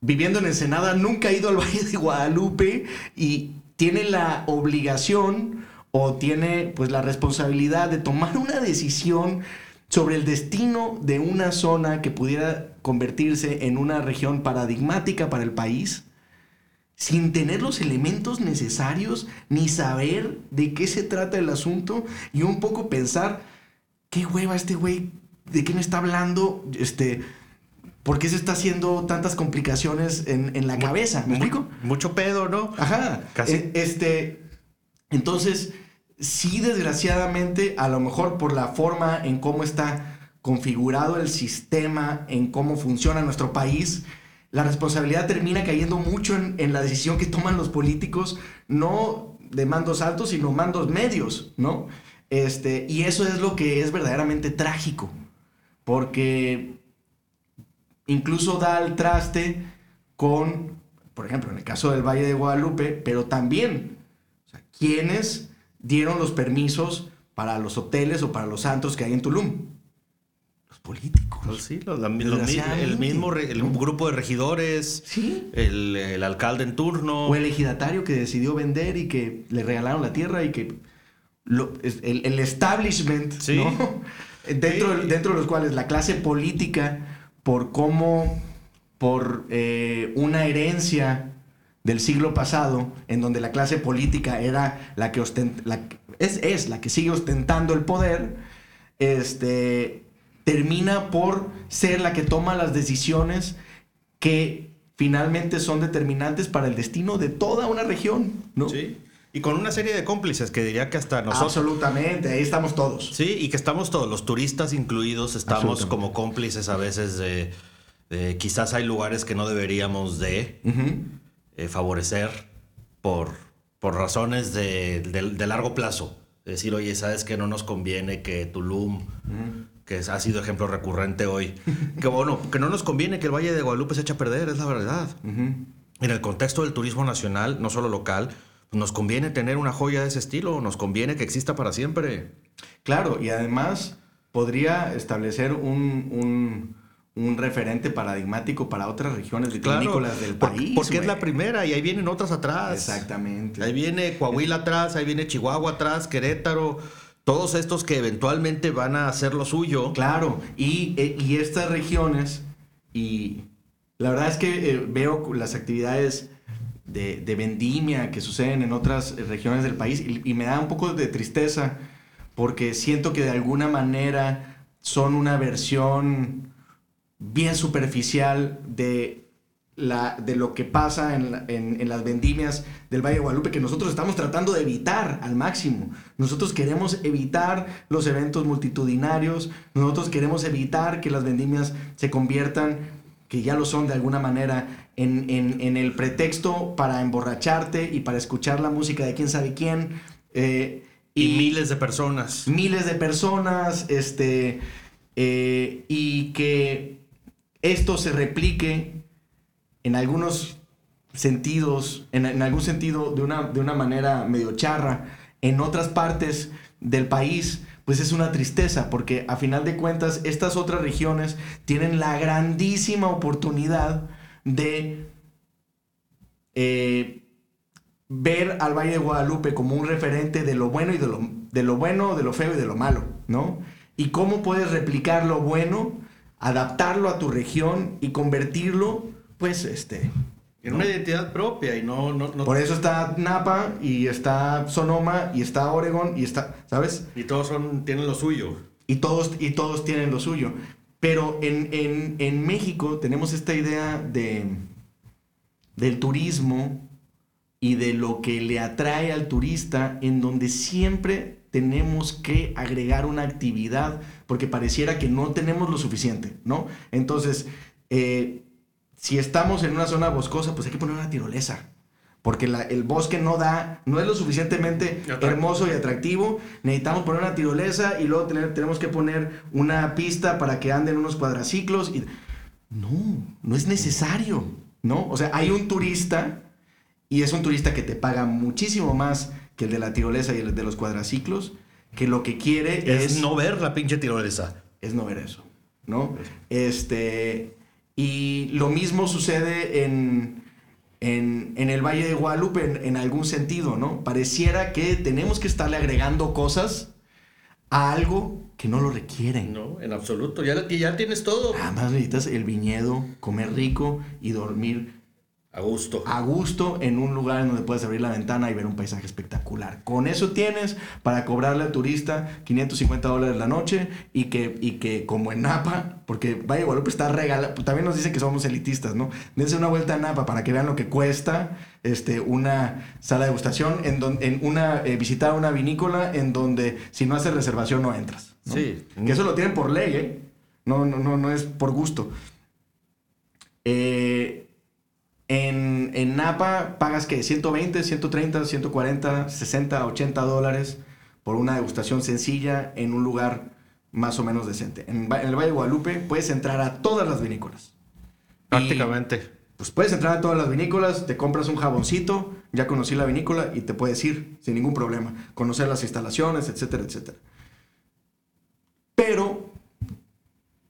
[SPEAKER 3] viviendo en Ensenada, nunca ha ido al [laughs] Valle de Guadalupe y tiene la obligación o tiene pues la responsabilidad de tomar una decisión sobre el destino de una zona que pudiera convertirse en una región paradigmática para el país sin tener los elementos necesarios ni saber de qué se trata el asunto y un poco pensar qué hueva este güey de qué me está hablando este ¿Por qué se está haciendo tantas complicaciones en, en la cabeza? ¿Me explico?
[SPEAKER 2] Mucho pedo, ¿no?
[SPEAKER 3] Ajá.
[SPEAKER 2] Casi.
[SPEAKER 3] E- Este, entonces, sí, desgraciadamente, a lo mejor por la forma en cómo está configurado el sistema, en cómo funciona nuestro país, la responsabilidad termina cayendo mucho en, en la decisión que toman los políticos, no de mandos altos, sino mandos medios, ¿no? Este, y eso es lo que es verdaderamente trágico, porque incluso da al traste con, por ejemplo, en el caso del Valle de Guadalupe, pero también, o sea, quienes dieron los permisos para los hoteles o para los santos que hay en Tulum. Los políticos.
[SPEAKER 2] Pues sí, los- la- los mi- el mismo re- el grupo de regidores,
[SPEAKER 3] Sí.
[SPEAKER 2] el, el alcalde en turno.
[SPEAKER 3] O el ejidatario que decidió vender y que le regalaron la tierra y que lo- el, el establishment,
[SPEAKER 2] Sí.
[SPEAKER 3] ¿no? Dentro,
[SPEAKER 2] Sí.
[SPEAKER 3] dentro de los cuales la clase política, por cómo, por eh, una herencia del siglo pasado, en donde la clase política era la que ostent- la que- es, es la que sigue ostentando el poder, este, termina por ser la que toma las decisiones que finalmente son determinantes para el destino de toda una región, ¿no?
[SPEAKER 2] Sí. Y con una serie de cómplices que diría que hasta nosotros...
[SPEAKER 3] Absolutamente, ahí estamos todos.
[SPEAKER 2] Sí, y que estamos todos, los turistas incluidos, estamos como cómplices a veces de, de quizás hay lugares que no deberíamos de eh, favorecer por, por razones de, de- de largo plazo. Decir, oye, ¿sabes que no nos conviene que Tulum, que ha sido ejemplo recurrente hoy, que bueno, que no nos conviene que el Valle de Guadalupe se eche a perder, es la verdad. En el contexto del turismo nacional, no solo local, nos conviene tener una joya de ese estilo, nos conviene que exista para siempre.
[SPEAKER 3] Claro, y además podría establecer un, un- un referente paradigmático para otras regiones vitivinícolas del
[SPEAKER 2] por-
[SPEAKER 3] país.
[SPEAKER 2] Porque es la primera y ahí vienen otras atrás.
[SPEAKER 3] Exactamente.
[SPEAKER 2] Ahí viene Coahuila atrás, ahí viene Chihuahua atrás, Querétaro, todos estos que eventualmente van a hacer lo suyo.
[SPEAKER 3] Claro, y, eh, y estas regiones, y la verdad es que eh, veo las actividades de, de vendimia que suceden en otras regiones del país y, y me da un poco de tristeza porque siento que de alguna manera son una versión bien superficial de, la, de lo que pasa en, la- en- en las vendimias del Valle de Guadalupe que nosotros estamos tratando de evitar al máximo. Nosotros queremos evitar los eventos multitudinarios, nosotros queremos evitar que las vendimias se conviertan, que ya lo son de alguna manera, en, en- en el pretexto para emborracharte y para escuchar la música de quién sabe quién. eh,
[SPEAKER 2] Y, miles de personas.
[SPEAKER 3] miles de personas, este, eh, y que esto se replique en algunos sentidos, en, algún sentido de una, de una manera medio charra, en otras partes del país, pues es una tristeza, porque a final de cuentas estas otras regiones tienen la grandísima oportunidad de eh, ver al Valle de Guadalupe como un referente de lo bueno y de lo, de lo bueno, de lo feo y de lo malo, ¿no? Y cómo puedes replicar lo bueno, adaptarlo a tu región y convertirlo, pues, este...
[SPEAKER 2] En una identidad propia y no... no, no-
[SPEAKER 3] Por eso está Napa y está Sonoma y está Oregon y está, ¿sabes?
[SPEAKER 2] Y todos son, tienen lo suyo.
[SPEAKER 3] Y todos, y todos tienen lo suyo. Pero en, en- en México tenemos esta idea de, del turismo y de lo que le atrae al turista, en donde siempre tenemos que agregar una actividad, porque pareciera que no tenemos lo suficiente, ¿no? Entonces, eh, si estamos en una zona boscosa, pues hay que poner una tirolesa. Porque la- el bosque no da, no es lo suficientemente hermoso y atractivo. Necesitamos poner una tirolesa y luego tener- tenemos que poner una pista para que anden unos cuadraciclos. Y... No, no es necesario, ¿no? O sea, hay un turista y es un turista que te paga muchísimo más que el de la tirolesa y el de los cuadraciclos, que lo que quiere
[SPEAKER 2] Es,
[SPEAKER 3] es,
[SPEAKER 2] no ver la pinche tirolesa.
[SPEAKER 3] es no ver eso, ¿no? Este, y lo mismo sucede en, en, en el Valle de Guadalupe en, en algún sentido, ¿no? Pareciera que tenemos que estarle agregando cosas a algo que no lo requieren.
[SPEAKER 2] No, en absoluto. Ya, ya tienes todo.
[SPEAKER 3] Nada más necesitas el viñedo, comer rico y dormir
[SPEAKER 2] A gusto.
[SPEAKER 3] a gusto en un lugar en donde puedes abrir la ventana y ver un paisaje espectacular. Con eso tienes para cobrarle al turista 550 dólares la noche y que, y que como en Napa, porque Valle Guadalupe está regalado, también nos dicen que somos elitistas, ¿no? Dense una vuelta a Napa para que vean lo que cuesta este, una sala de degustación, en, donde, en una, eh, visitar una vinícola en donde si no haces reservación no entras. ¿no?
[SPEAKER 2] Sí.
[SPEAKER 3] Que eso lo tienen por ley, ¿eh? No, no, no, no es por gusto. Eh, en, en Napa pagas que 120, 130, 140, 60, 80 dólares por una degustación sencilla en un lugar más o menos decente. En, el Valle de Guadalupe puedes entrar a todas las vinícolas.
[SPEAKER 2] Prácticamente.
[SPEAKER 3] Pues puedes entrar a todas las vinícolas, te compras un jaboncito, ya conocí la vinícola y te puedes ir sin ningún problema. Conocer las instalaciones, etcétera, etcétera. Pero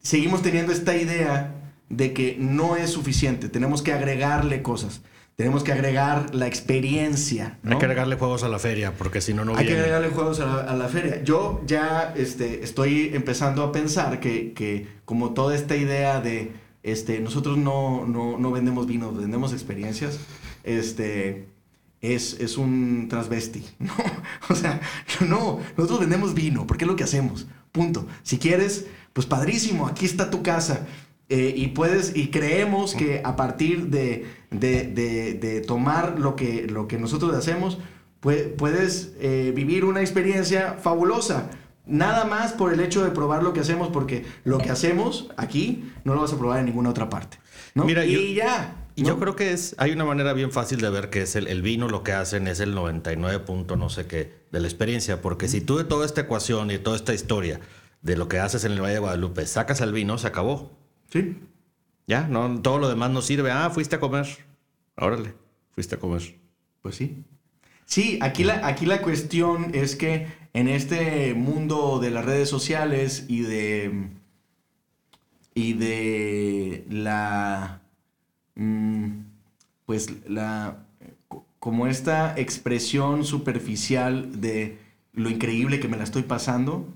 [SPEAKER 3] seguimos teniendo esta idea de que no es suficiente, tenemos que agregarle cosas, tenemos que agregar la experiencia. ¿no?
[SPEAKER 2] Hay que agregarle juegos a la feria, porque si no, no
[SPEAKER 3] Hay que agregarle juegos a la, a la feria. Yo ya este, estoy empezando a pensar que, que como toda esta idea de este, nosotros no, no, no vendemos vino, vendemos experiencias, este, es, es un transvesti. [laughs] ¿no? O sea, no, nosotros vendemos vino, porque es lo que hacemos. Punto. Si quieres, pues padrísimo, aquí está tu casa. Eh, y puedes, y creemos que a partir de, de, de- de tomar lo que, lo que nosotros hacemos, puedes eh, vivir una experiencia fabulosa. Nada más por el hecho de probar lo que hacemos, porque lo que hacemos aquí no lo vas a probar en ninguna otra parte. ¿no?
[SPEAKER 2] Mira,
[SPEAKER 3] y
[SPEAKER 2] yo,
[SPEAKER 3] ya.
[SPEAKER 2] Y yo creo que es, hay una manera bien fácil de ver que es el, el, vino lo que hacen es el 99 punto no sé qué de la experiencia, porque si tú de toda esta ecuación y toda esta historia de lo que haces en el Valle de Guadalupe sacas el vino, se acabó.
[SPEAKER 3] Sí.
[SPEAKER 2] Ya, no, todo lo demás no sirve. Ah, fuiste a comer. Órale, fuiste a comer.
[SPEAKER 3] Pues sí. Sí, aquí la, aquí la cuestión es que en este mundo de las redes sociales y de. y de la. Mm, pues la. como esta expresión superficial de lo increíble que me la estoy pasando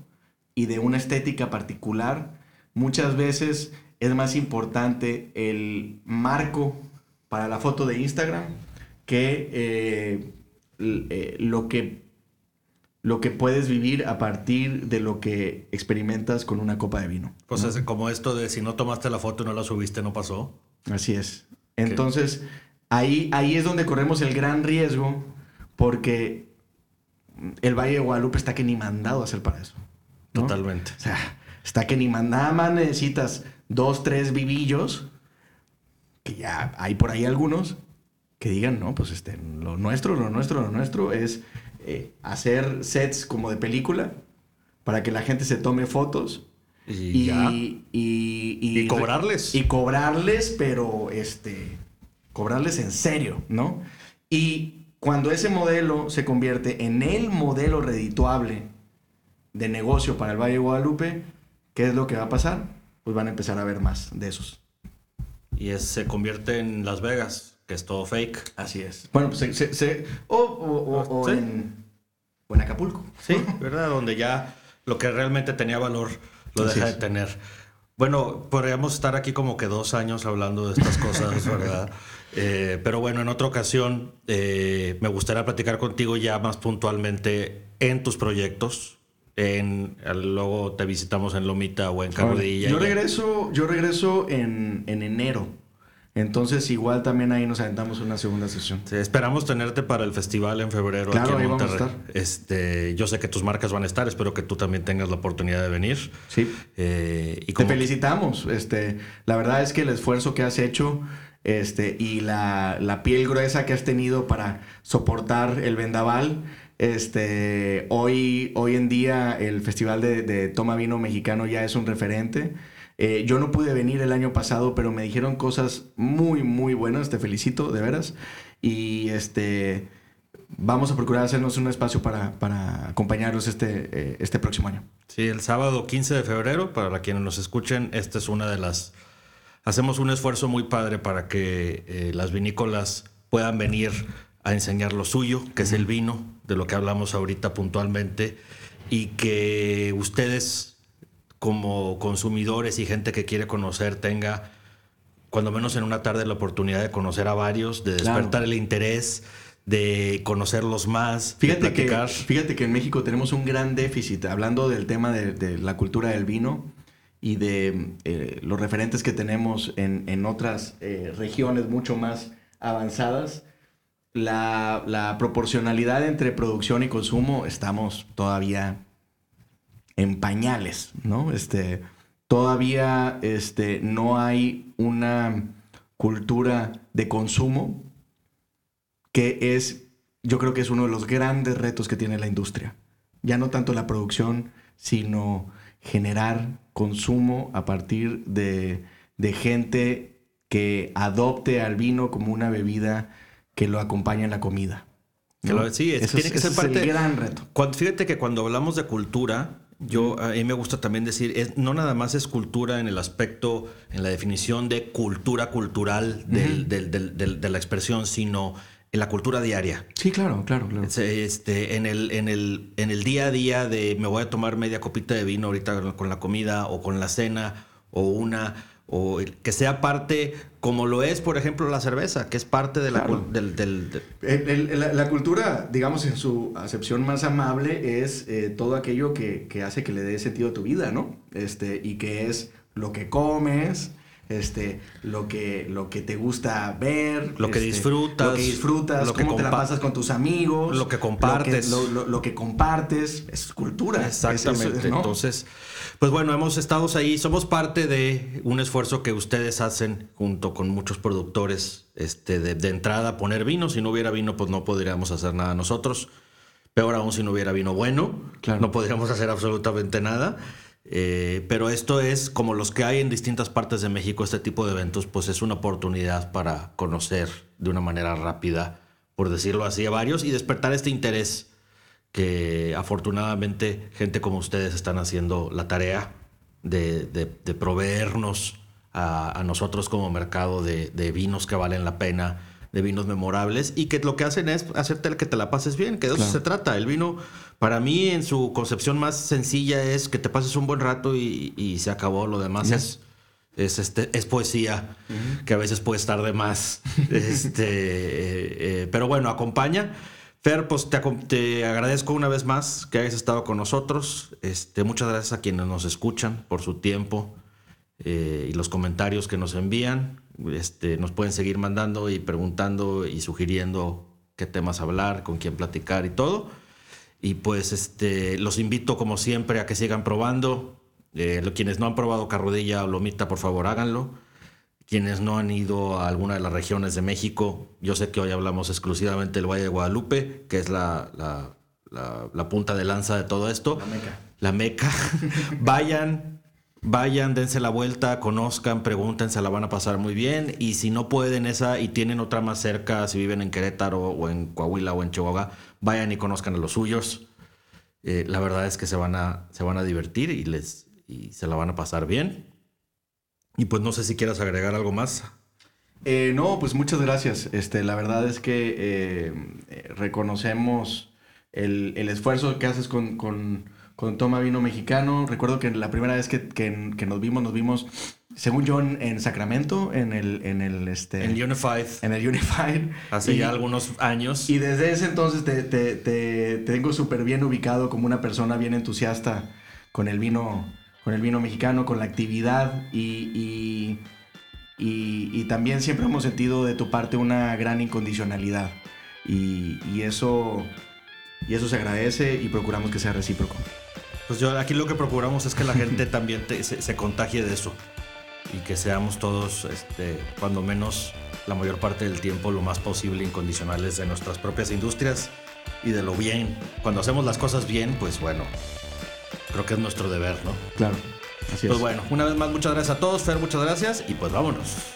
[SPEAKER 3] y de una estética particular, muchas veces es más importante el marco para la foto de Instagram que eh, eh, lo que lo que puedes vivir a partir de lo que experimentas con una copa de vino.
[SPEAKER 2] Pues es como esto de si no tomaste la foto y no la subiste, no pasó.
[SPEAKER 3] Así es. Entonces, ahí, ahí es donde corremos el gran riesgo porque el Valle de Guadalupe está que ni mandado a hacer para eso. ¿no?
[SPEAKER 2] Totalmente.
[SPEAKER 3] O sea, está que ni nada más necesitas dos, tres vivillos, que ya hay por ahí algunos, que digan, no, pues este, lo nuestro, lo nuestro, lo nuestro es eh, hacer sets como de película para que la gente se tome fotos.
[SPEAKER 2] Y, ya.
[SPEAKER 3] y, y,
[SPEAKER 2] y cobrarles.
[SPEAKER 3] Y cobrarles, pero este, cobrarles en serio, ¿no? Y cuando ese modelo se convierte en el modelo redituable de negocio para el Valle de Guadalupe, ¿qué es lo que va a pasar? Pues van a empezar a ver más de esos.
[SPEAKER 2] Y es, se convierte en Las Vegas, que es todo fake.
[SPEAKER 3] Así es. Bueno, pues se, se, se o, o, o, o
[SPEAKER 2] Sí.
[SPEAKER 3] en, o en Acapulco.
[SPEAKER 2] Sí, ¿verdad? Donde ya lo que realmente tenía valor lo
[SPEAKER 3] Así
[SPEAKER 2] deja
[SPEAKER 3] es.
[SPEAKER 2] de tener. Bueno, podríamos estar aquí como que dos años hablando de estas cosas, [laughs] ¿verdad? Eh, pero bueno, en otra ocasión eh, me gustaría platicar contigo ya más puntualmente en tus proyectos. En, luego te visitamos en Lomita o en Carrodilla.
[SPEAKER 3] Yo regreso, yo regreso en, en enero. Entonces igual también ahí nos aventamos una segunda sesión.
[SPEAKER 2] Sí, esperamos tenerte para el festival en febrero
[SPEAKER 3] Claro,
[SPEAKER 2] aquí en
[SPEAKER 3] vamos a
[SPEAKER 2] Monterrey.
[SPEAKER 3] estar.
[SPEAKER 2] Este, yo sé que tus marcas van a estar, espero que tú también tengas la oportunidad de venir.
[SPEAKER 3] Sí.
[SPEAKER 2] Eh, y
[SPEAKER 3] Te felicitamos. Este, la verdad es que el esfuerzo que has hecho este, y la, la piel gruesa que has tenido para soportar el vendaval. Este, hoy, hoy en día el Festival de, Toma Vino Mexicano ya es un referente. Eh, yo no pude venir el año pasado, pero me dijeron cosas muy, muy buenas. Te felicito, de veras. Y este, vamos a procurar hacernos un espacio para, para acompañarlos este, eh, este próximo año.
[SPEAKER 2] Sí, el sábado 15 de febrero, para quienes nos escuchen, esta es una de las... Hacemos un esfuerzo muy padre para que eh, las vinícolas puedan venir a enseñar lo suyo, que es el vino, de lo que hablamos ahorita puntualmente, y que ustedes como consumidores y gente que quiere conocer tenga, cuando menos en una tarde, la oportunidad de conocer a varios, de
[SPEAKER 3] Claro.
[SPEAKER 2] despertar el interés, de conocerlos más,
[SPEAKER 3] Fíjate
[SPEAKER 2] de
[SPEAKER 3] que,
[SPEAKER 2] platicar.
[SPEAKER 3] fíjate que en México tenemos un gran déficit, hablando del tema de, de la cultura del vino y de eh, los referentes que tenemos en, en otras eh, regiones mucho más avanzadas. La, proporcionalidad entre producción y consumo estamos todavía en pañales, ¿no? Este, todavía este, no hay una cultura de consumo que es, yo creo que es uno de los grandes retos que tiene la industria. Ya no tanto la producción, sino generar consumo a partir de gente que adopte al vino como una bebida que lo acompaña en la comida.
[SPEAKER 2] Que lo- sí, es- tiene que ser
[SPEAKER 3] es
[SPEAKER 2] parte-
[SPEAKER 3] el gran reto.
[SPEAKER 2] Cuando, fíjate que cuando hablamos de cultura, yo a mí me gusta también decir, es, no nada más es cultura en el aspecto, en la definición de cultura cultural del- del- del- del- de la expresión, sino en la cultura diaria.
[SPEAKER 3] Sí, claro, claro, claro.
[SPEAKER 2] Este, en, el, en, el, en el día a día de me voy a tomar media copita de vino ahorita con la comida o con la cena o una, o que sea parte, como lo es, por ejemplo, la cerveza, que es parte de la,
[SPEAKER 3] Claro.
[SPEAKER 2] cul- del, del- de-
[SPEAKER 3] El- el- la, la cultura, digamos, en su acepción más amable, es eh, todo aquello que, que hace que le dé sentido a tu vida, ¿no? Este, y que es lo que comes, este, lo que, lo que te gusta ver,
[SPEAKER 2] lo que
[SPEAKER 3] este,
[SPEAKER 2] disfrutas,
[SPEAKER 3] lo que disfrutas,
[SPEAKER 2] lo que
[SPEAKER 3] cómo te la pasas con tus amigos,
[SPEAKER 2] lo que compartes,
[SPEAKER 3] lo que, lo, lo que compartes, es cultura.
[SPEAKER 2] Exactamente. Es eso, ¿no? Entonces, pues bueno, hemos estado ahí, somos parte de un esfuerzo que ustedes hacen junto con muchos productores, este, de, de entrada poner vino. Si no hubiera vino, pues no podríamos hacer nada nosotros. Peor aún si no hubiera vino bueno, claro. no podríamos hacer absolutamente nada. Eh, pero esto es como los que hay en distintas partes de México, este tipo de eventos, pues es una oportunidad para conocer de una manera rápida, por decirlo así, a varios y despertar este interés que afortunadamente gente como ustedes están haciendo la tarea de, proveernos a, nosotros como mercado de vinos que valen la pena de vinos memorables y que lo que hacen es hacerte que te la pases bien, que de eso claro. se trata. El vino, para mí, en su concepción más sencilla, es que te pases un buen rato y, y se acabó. Lo demás es, es, este, es poesía, uh -huh. que a veces puede estar de más. [laughs] este, eh, eh, pero bueno, acompaña. Fer, pues te, te, agradezco una vez más que hayas estado con nosotros. Este, muchas gracias a quienes nos escuchan por su tiempo eh, y los comentarios que nos envían. Este, nos pueden seguir mandando y preguntando y sugiriendo qué temas hablar, con quién platicar y todo. Y pues este, los invito como siempre a que sigan probando. Eh, quienes no han probado carrodilla o lomita, por favor háganlo. Quienes no han ido a alguna de las regiones de México, yo sé que hoy hablamos exclusivamente del Valle de Guadalupe, que es la, la, la, la punta de lanza de todo esto.
[SPEAKER 3] La meca.
[SPEAKER 2] La meca. [laughs] Vayan, Vayan, dense la vuelta, conozcan, pregunten, se la van a pasar muy bien. Y si no pueden esa y tienen otra más cerca, si viven en Querétaro o en Coahuila o en Chihuahua, vayan y conozcan a los suyos. Eh, la verdad es que se van a, se van a divertir y, les, y se la van a pasar bien. Y pues no sé si quieras agregar algo más.
[SPEAKER 3] Eh, no, pues muchas gracias. Este, la verdad es que eh, reconocemos el, el, esfuerzo que haces con, con con Toma Vino Mexicano. Recuerdo que la primera vez que, que, que nos vimos, nos vimos, según yo, en, en, Sacramento, en el, en el este.
[SPEAKER 2] En Unified.
[SPEAKER 3] En el Unified.
[SPEAKER 2] Hace y, ya algunos años.
[SPEAKER 3] Y desde ese entonces te, te, te, te tengo súper bien ubicado como una persona bien entusiasta con el vino, con el vino mexicano, con la actividad y, y, y, y también siempre hemos sentido de tu parte una gran incondicionalidad. Y, y eso. Y eso se agradece y procuramos que sea recíproco.
[SPEAKER 2] Pues yo aquí lo que procuramos es que la gente [laughs] también te, se, se, contagie de eso y que seamos todos, este, cuando menos la mayor parte del tiempo, lo más posible incondicionales de nuestras propias industrias y de lo bien. Cuando hacemos las cosas bien, pues bueno, creo que es nuestro deber, ¿no?
[SPEAKER 3] Claro.
[SPEAKER 2] Así pues es. bueno, una vez más, muchas gracias a todos. Fer, muchas gracias y pues vámonos.